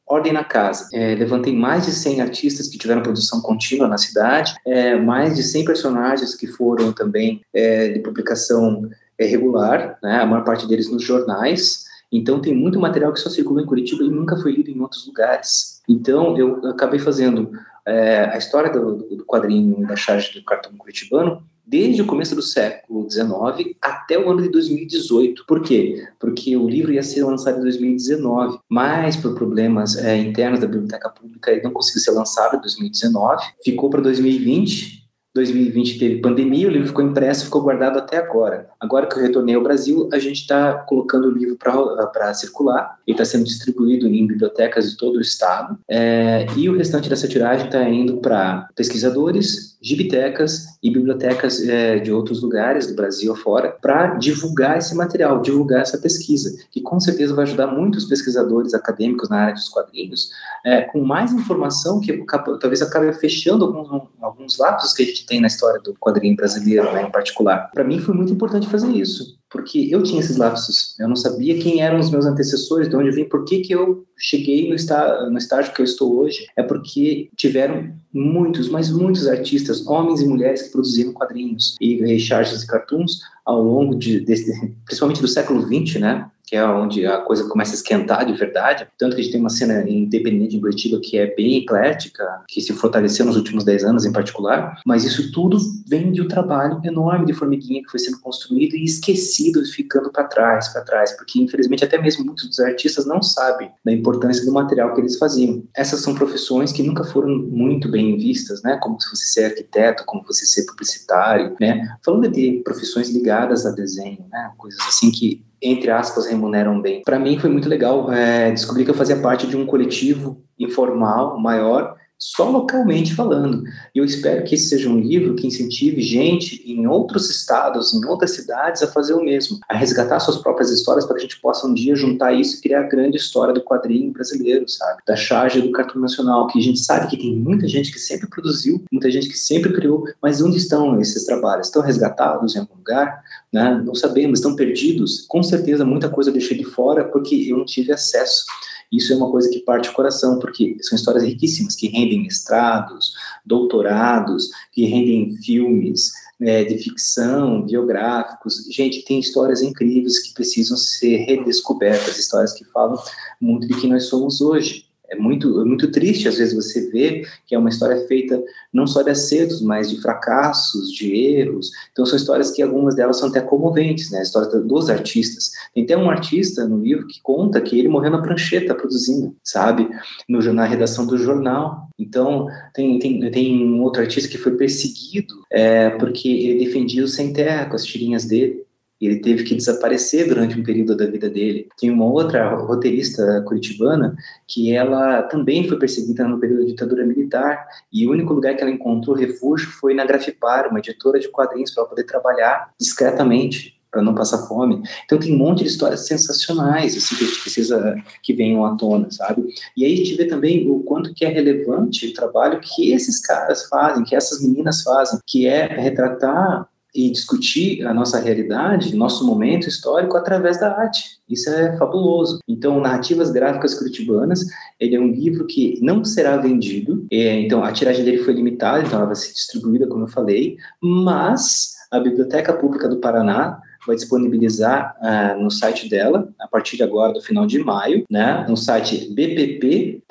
ordem na casa. É, levantei mais de 100 artistas que tiveram produção contínua na cidade, é, mais de 100 personagens que foram também é, de publicação é, regular, né, a maior parte deles nos jornais. Então tem muito material que só circula em Curitiba e nunca foi lido em outros lugares. Então eu acabei fazendo é, a história do, do quadrinho da charge do cartão curitibano desde o começo do século XIX até o ano de 2018. Por quê? Porque o livro ia ser lançado em 2019, mas por problemas é, internos da Biblioteca Pública ele não conseguiu ser lançado em 2019, ficou para 2020 2020 teve pandemia, o livro ficou impresso, ficou guardado até agora. Agora que eu retornei ao Brasil, a gente está colocando o livro para circular, ele está sendo distribuído em bibliotecas de todo o estado, é, e o restante dessa tiragem está indo para pesquisadores, gibitecas e bibliotecas é, de outros lugares do Brasil afora, para divulgar esse material, divulgar essa pesquisa, que com certeza vai ajudar muitos pesquisadores acadêmicos na área dos quadrinhos, é, com mais informação que talvez acabe fechando alguns, alguns lapsos que a gente tem na história do quadrinho brasileiro, né, em particular. Para mim foi muito importante fazer isso. Porque eu tinha esses lapsos. Eu não sabia quem eram os meus antecessores, de onde vim, por que, que eu cheguei no, está, no estágio que eu estou hoje. É porque tiveram muitos, mas muitos artistas, homens e mulheres, que produziram quadrinhos e charges e cartoons ao longo de, desse, principalmente do século XX, né? Que é onde a coisa começa a esquentar de verdade. Tanto que a gente tem uma cena independente em Curitiba que é bem eclética, que se fortaleceu nos últimos 10 anos em particular, mas isso tudo vem de um trabalho enorme de formiguinha que foi sendo construído e esquecido, ficando para trás, para trás, porque infelizmente até mesmo muitos dos artistas não sabem da importância do material que eles faziam. Essas são profissões que nunca foram muito bem vistas, né? Como se você ser arquiteto, como você ser publicitário, né? Falando de profissões ligadas a desenho, né? Coisas assim que entre aspas, remuneram bem. Para mim foi muito legal é, descobrir que eu fazia parte de um coletivo informal maior só localmente falando. E eu espero que esse seja um livro que incentive gente em outros estados, em outras cidades, a fazer o mesmo, a resgatar suas próprias histórias para que a gente possa um dia juntar isso e criar a grande história do quadrinho brasileiro, sabe? Da charge do cartão nacional, que a gente sabe que tem muita gente que sempre produziu, muita gente que sempre criou, mas onde estão esses trabalhos? Estão resgatados em algum lugar? Né? Não sabemos, estão perdidos? Com certeza muita coisa eu deixei de fora porque eu não tive acesso. Isso é uma coisa que parte do coração, porque são histórias riquíssimas que rendem mestrados, doutorados, que rendem filmes né, de ficção, biográficos. Gente, tem histórias incríveis que precisam ser redescobertas, histórias que falam muito de quem nós somos hoje. É muito, é muito triste, às vezes, você ver que é uma história feita não só de acertos, mas de fracassos, de erros. Então, são histórias que algumas delas são até comoventes, né? Histórias dos artistas. Tem até um artista no livro que conta que ele morreu na prancheta produzindo, sabe? No, na redação do jornal. Então, tem, tem, tem um outro artista que foi perseguido é, porque ele defendia o sem terra com as tirinhas dele. Ele teve que desaparecer durante um período da vida dele. Tem uma outra roteirista curitibana que ela também foi perseguida no período da ditadura militar e o único lugar que ela encontrou refúgio foi na Grafipar, uma editora de quadrinhos, para poder trabalhar discretamente para não passar fome. Então tem um monte de histórias sensacionais assim que a gente precisa que venham à tona, sabe? E aí a gente vê também o quanto que é relevante o trabalho que esses caras fazem, que essas meninas fazem, que é retratar e discutir a nossa realidade, nosso momento histórico através da arte. Isso é fabuloso. Então, Narrativas Gráficas Curitibanas, ele é um livro que não será vendido. É, então, a tiragem dele foi limitada, então ela vai ser distribuída, como eu falei, mas a Biblioteca Pública do Paraná vai disponibilizar uh, no site dela, a partir de agora, do final de maio, né, no site bpp.pr.gov.br,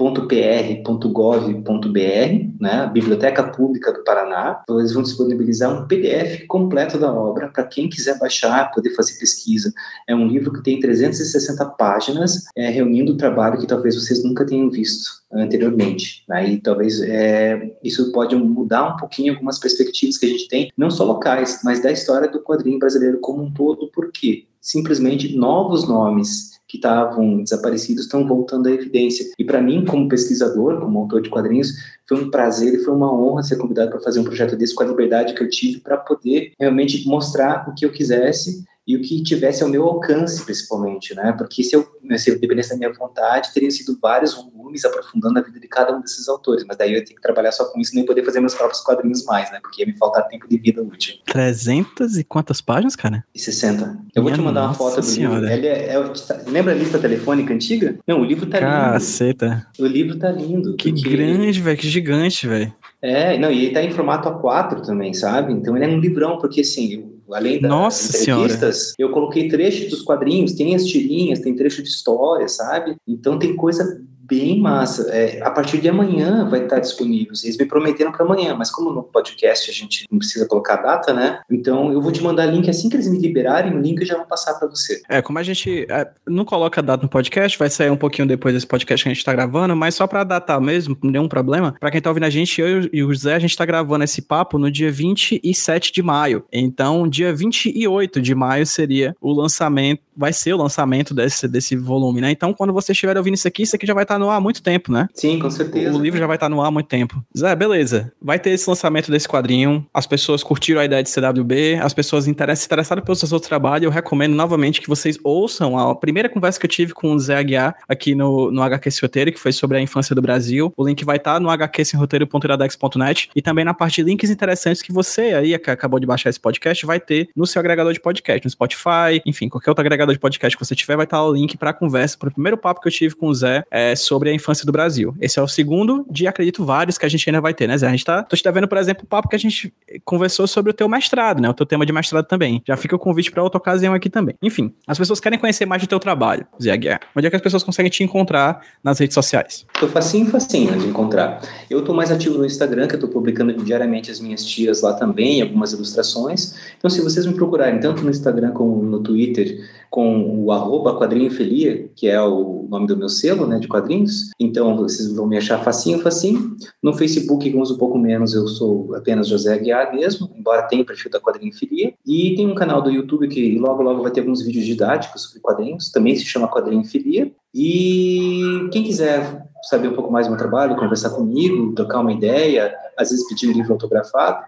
né, Biblioteca Pública do Paraná. Eles vão disponibilizar um PDF completo da obra para quem quiser baixar, poder fazer pesquisa. É um livro que tem 360 páginas, é, reunindo o trabalho que talvez vocês nunca tenham visto anteriormente. Aí talvez é, isso pode mudar um pouquinho algumas perspectivas que a gente tem, não só locais, mas da história do quadrinho brasileiro como um todo, porque simplesmente novos nomes que estavam desaparecidos estão voltando à evidência. E para mim, como pesquisador, como autor de quadrinhos, foi um prazer e foi uma honra ser convidado para fazer um projeto desse com a liberdade que eu tive para poder realmente mostrar o que eu quisesse e o que tivesse ao meu alcance, principalmente, né? Porque se eu, se eu dependesse da minha vontade, teriam sido vários volumes aprofundando a vida de cada um desses autores, mas daí eu ia ter que trabalhar só com isso e nem poder fazer meus próprios quadrinhos mais, né? Porque ia me faltar tempo de vida útil. 300 e quantas páginas, cara? E 60. Eu vou Minha te mandar uma foto do senhora. livro. Ele é, é- lembra a lista telefônica antiga? Não, o livro tá Caceta. lindo. O livro tá lindo. Que porque- grande, velho. Que gigante, velho. É, não, e ele tá em formato A4 também, sabe? Então ele é um livrão, porque assim, eu- além das Nossa entrevistas, eu coloquei trechos dos quadrinhos, tem as tirinhas, tem trecho de história, sabe? Então tem coisa bem massa. É, a partir de amanhã vai estar disponível. Eles me prometeram para amanhã, mas como no podcast a gente não precisa colocar data, né? Então eu vou te mandar link assim que eles me liberarem, o link eu já vou passar para você. É, como a gente é, não coloca data no podcast, vai sair um pouquinho depois desse podcast que a gente tá gravando, mas só pra datar mesmo, nenhum problema. Pra quem tá ouvindo a gente, eu e o José, a gente tá gravando esse papo no dia 27 de maio. Então, dia 28 de maio seria o lançamento, vai ser o lançamento desse, desse volume, né? Então, quando você estiver ouvindo isso aqui, isso aqui já vai estar no ar há muito tempo, né? Sim, com certeza. O livro já vai estar no ar há muito tempo. Zé, beleza. Vai ter esse lançamento desse quadrinho. As pessoas curtiram a ideia de CWB, as pessoas interess- interessadas pelos seus outros trabalhos. Eu recomendo novamente que vocês ouçam a primeira conversa que eu tive com o Zé Aguiar aqui no, no HQ Sem Roteiro, que foi sobre a infância do Brasil. O link vai estar no hqsemroteiro.iradex.net e também na parte de links interessantes que você aí, que acabou de baixar esse podcast, vai ter no seu agregador de podcast, no Spotify, enfim, qualquer outro agregador de podcast que você tiver, vai estar o link para a conversa, para o primeiro papo que eu tive com o Zé é, sobre a infância do Brasil. Esse é o segundo de, acredito, vários que a gente ainda vai ter, né, Zé? A gente tá, tô te devendo, por exemplo, o papo que a gente conversou sobre o teu mestrado, né, o teu tema de mestrado também. Já fica o convite para outra ocasião aqui também. Enfim, as pessoas querem conhecer mais do teu trabalho, Zé Aguiar. Onde é que as pessoas conseguem te encontrar nas redes sociais? Tô facinho, facinho de encontrar. Eu tô mais ativo no Instagram, que eu tô publicando diariamente as minhas tiras lá também, algumas ilustrações. Então, se vocês me procurarem tanto no Instagram como no Twitter, com o arroba quadrinhofilia, que é o nome do meu selo, né, de quadrinhos, então vocês vão me achar facinho, facinho. No Facebook, eu uso um pouco menos, eu sou apenas José Aguiar mesmo, embora tenha o perfil da Quadrinhofilia. E tem um canal do YouTube que logo, logo vai ter alguns vídeos didáticos sobre quadrinhos, também se chama Quadrinhofilia. E quem quiser saber um pouco mais do meu trabalho, conversar comigo, trocar uma ideia, às vezes pedir um livro autografado,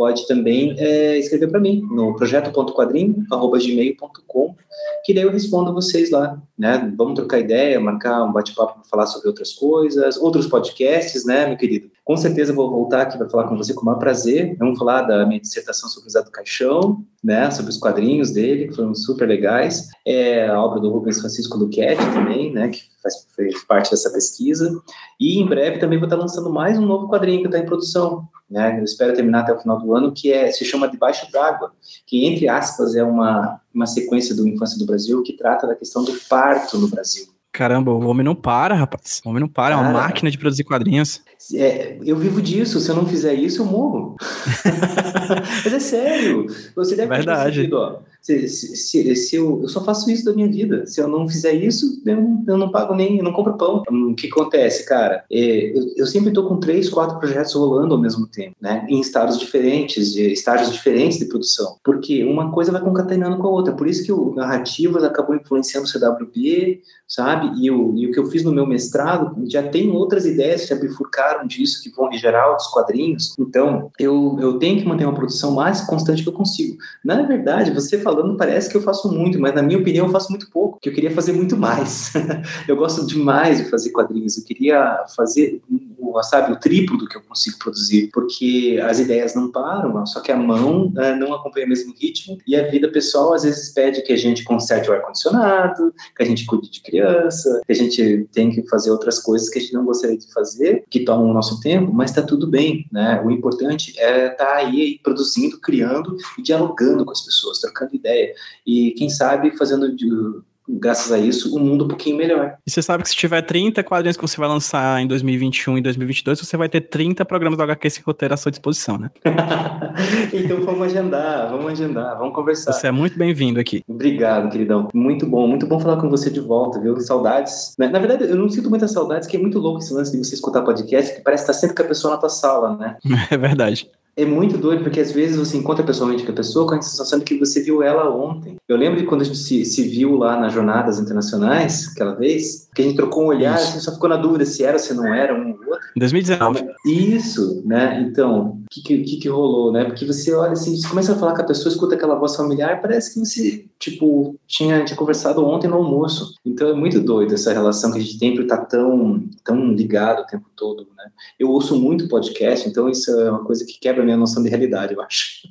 pode também é, escrever para mim no projeto.quadrinho.gmail.com que daí eu respondo vocês lá, né? Vamos trocar ideia, marcar um bate-papo para falar sobre outras coisas, outros podcasts, né, meu querido? Com certeza vou voltar aqui para falar com você com o maior prazer. Vamos falar da minha dissertação sobre o Zé do Caixão, né? Sobre os quadrinhos dele, que foram super legais. É a obra do Rubens Francisco Luquete também, né? Que faz, fez parte dessa pesquisa. E em breve também vou estar lançando mais um novo quadrinho que está em produção, né? Eu espero terminar até o final do ano, que é, se chama Debaixo d'Água, que, entre aspas, é uma, uma sequência do Infância do Brasil que trata da questão do parto no Brasil. Caramba, o homem não para, rapaz. O homem não para, é uma máquina de produzir quadrinhos. É, eu vivo disso, se eu não fizer isso, eu morro. Mas é sério, você deve ter Verdade. percebido, ó. Se, se, se- se eu, eu só faço isso da minha vida. Se eu não fizer isso, eu não, eu não pago nem, eu não compro pão. Hum, O que acontece, cara? É, eu, eu sempre estou com três, quatro projetos rolando ao mesmo tempo, né? Em estados diferentes, de estágios diferentes de produção. Porque uma coisa vai concatenando com a outra. Por isso que o Narrativas acabou influenciando o CWB, sabe? E o, e o que eu fiz no meu mestrado, já tem outras ideias que já bifurcaram disso, que vão gerar outros quadrinhos. Então, eu, eu tenho que manter uma produção mais constante que eu consigo. Na verdade, você falando parece que eu faço muito, mas na minha opinião eu faço muito pouco, que eu queria fazer muito mais. eu gosto demais de fazer quadrinhos, eu queria fazer, o- sabe, o triplo do que eu consigo produzir, porque as ideias não param, só que a mão eh, não acompanha o mesmo ritmo e a vida pessoal às vezes pede que a gente conserte o ar-condicionado, que a gente cuide de criança, que a gente tem que fazer outras coisas que a gente não gostaria de fazer, que tomam o nosso tempo, mas está tudo bem, né? O importante é estar aí, aí produzindo, criando e dialogando com as pessoas, trocando ideia e quem sabe fazendo de- graças a isso um mundo um pouquinho melhor. E você sabe que se tiver 30 quadrinhos que você vai lançar em 2021 e 2022, você vai ter 30 programas do HQ sem roteiro à sua disposição, né? então vamos agendar, vamos agendar, vamos conversar. Você é muito bem-vindo aqui. Obrigado, queridão. Muito bom, muito bom falar com você de volta, viu? Saudades. Na, na verdade, eu não sinto muitas saudades, que é muito louco esse lance de você escutar podcast, que parece estar sempre com a pessoa na tua sala, né? É verdade. É muito doido, porque às vezes você encontra pessoalmente com a pessoa com a sensação de que você viu ela ontem. Eu lembro de quando a gente se, se viu lá nas jornadas internacionais, aquela vez, que a gente trocou um olhar, Isso. você só ficou na dúvida se era ou se não era um ou outro. Em 2019. Isso, né? Então, o que, que, que rolou, né? Porque você olha assim, você começa a falar com a pessoa, escuta aquela voz familiar, parece que você, tipo, tinha, tinha conversado ontem no almoço. Então é muito doido essa relação que a gente tem por estar tão, tão ligado o tempo todo, né? Eu ouço muito podcast, então isso é uma coisa que quebra a minha noção de realidade, eu acho.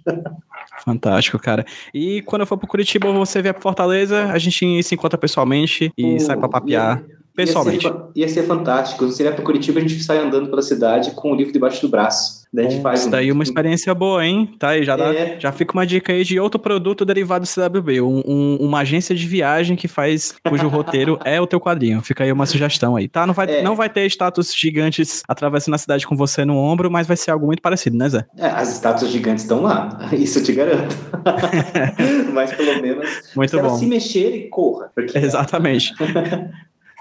Fantástico, cara. E quando eu for pro Curitiba, você vier pro Fortaleza, a gente se encontra pessoalmente e sai pra papear ia- pessoalmente. Ia ser, ia ser fantástico. Se vier para Curitiba, a gente sai andando pela cidade com o livro debaixo do braço. Daí a gente faz Isso um- daí é uma experiência boa, hein? Tá aí, já, dá, É. já fica uma dica aí de outro produto derivado do CWB. Um, um- uma agência de viagem que faz, cujo roteiro é o teu quadrinho. Fica aí uma sugestão aí, tá? Não vai, É. não vai ter status gigantes atravessando a cidade com você no ombro, mas vai ser algo muito parecido, né, Zé? É, as estátuas gigantes estão lá, isso eu te garanto. Mas pelo menos Muito se ela bom. se mexer e corra. Porque Exatamente.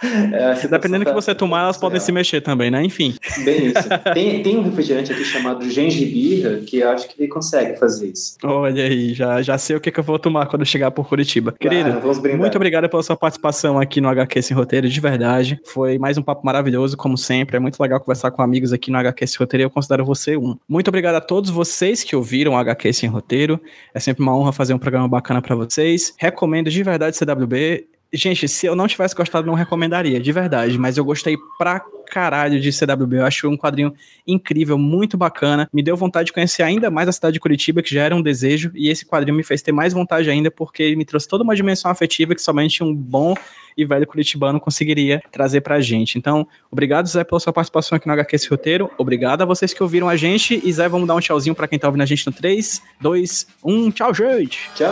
É, Dependendo do tá- que você tomar, elas podem é. se mexer também, né? Enfim. Bem isso. Tem, tem um refrigerante aqui chamado gengibirra que eu acho que ele consegue fazer isso. Olha aí, já, já sei o que, que eu vou tomar quando chegar por Curitiba. Querido, vamos brindar. muito obrigado pela sua participação aqui no HQ Sem Roteiro, de verdade. Foi mais um papo maravilhoso, como sempre. É muito legal conversar com amigos aqui no HQ Sem Roteiro e eu considero você um. Muito obrigado a todos vocês que ouviram o HQ Sem Roteiro. É sempre uma honra fazer um programa bacana pra vocês. Recomendo de verdade CWB. Gente, se eu não tivesse gostado, não recomendaria, de verdade. Mas eu gostei pra caralho de CWB. Eu acho um quadrinho incrível, muito bacana. Me deu vontade de conhecer ainda mais a cidade de Curitiba, que já era um desejo. E esse quadrinho me fez ter mais vontade ainda, porque ele me trouxe toda uma dimensão afetiva que somente um bom e velho curitibano conseguiria trazer pra gente. Então, obrigado, Zé, pela sua participação aqui no HQ Esse Roteiro. Obrigado a vocês que ouviram a gente. E Zé, vamos dar um tchauzinho pra quem tá ouvindo a gente no 3, 2, 1. Tchau, gente! Tchau!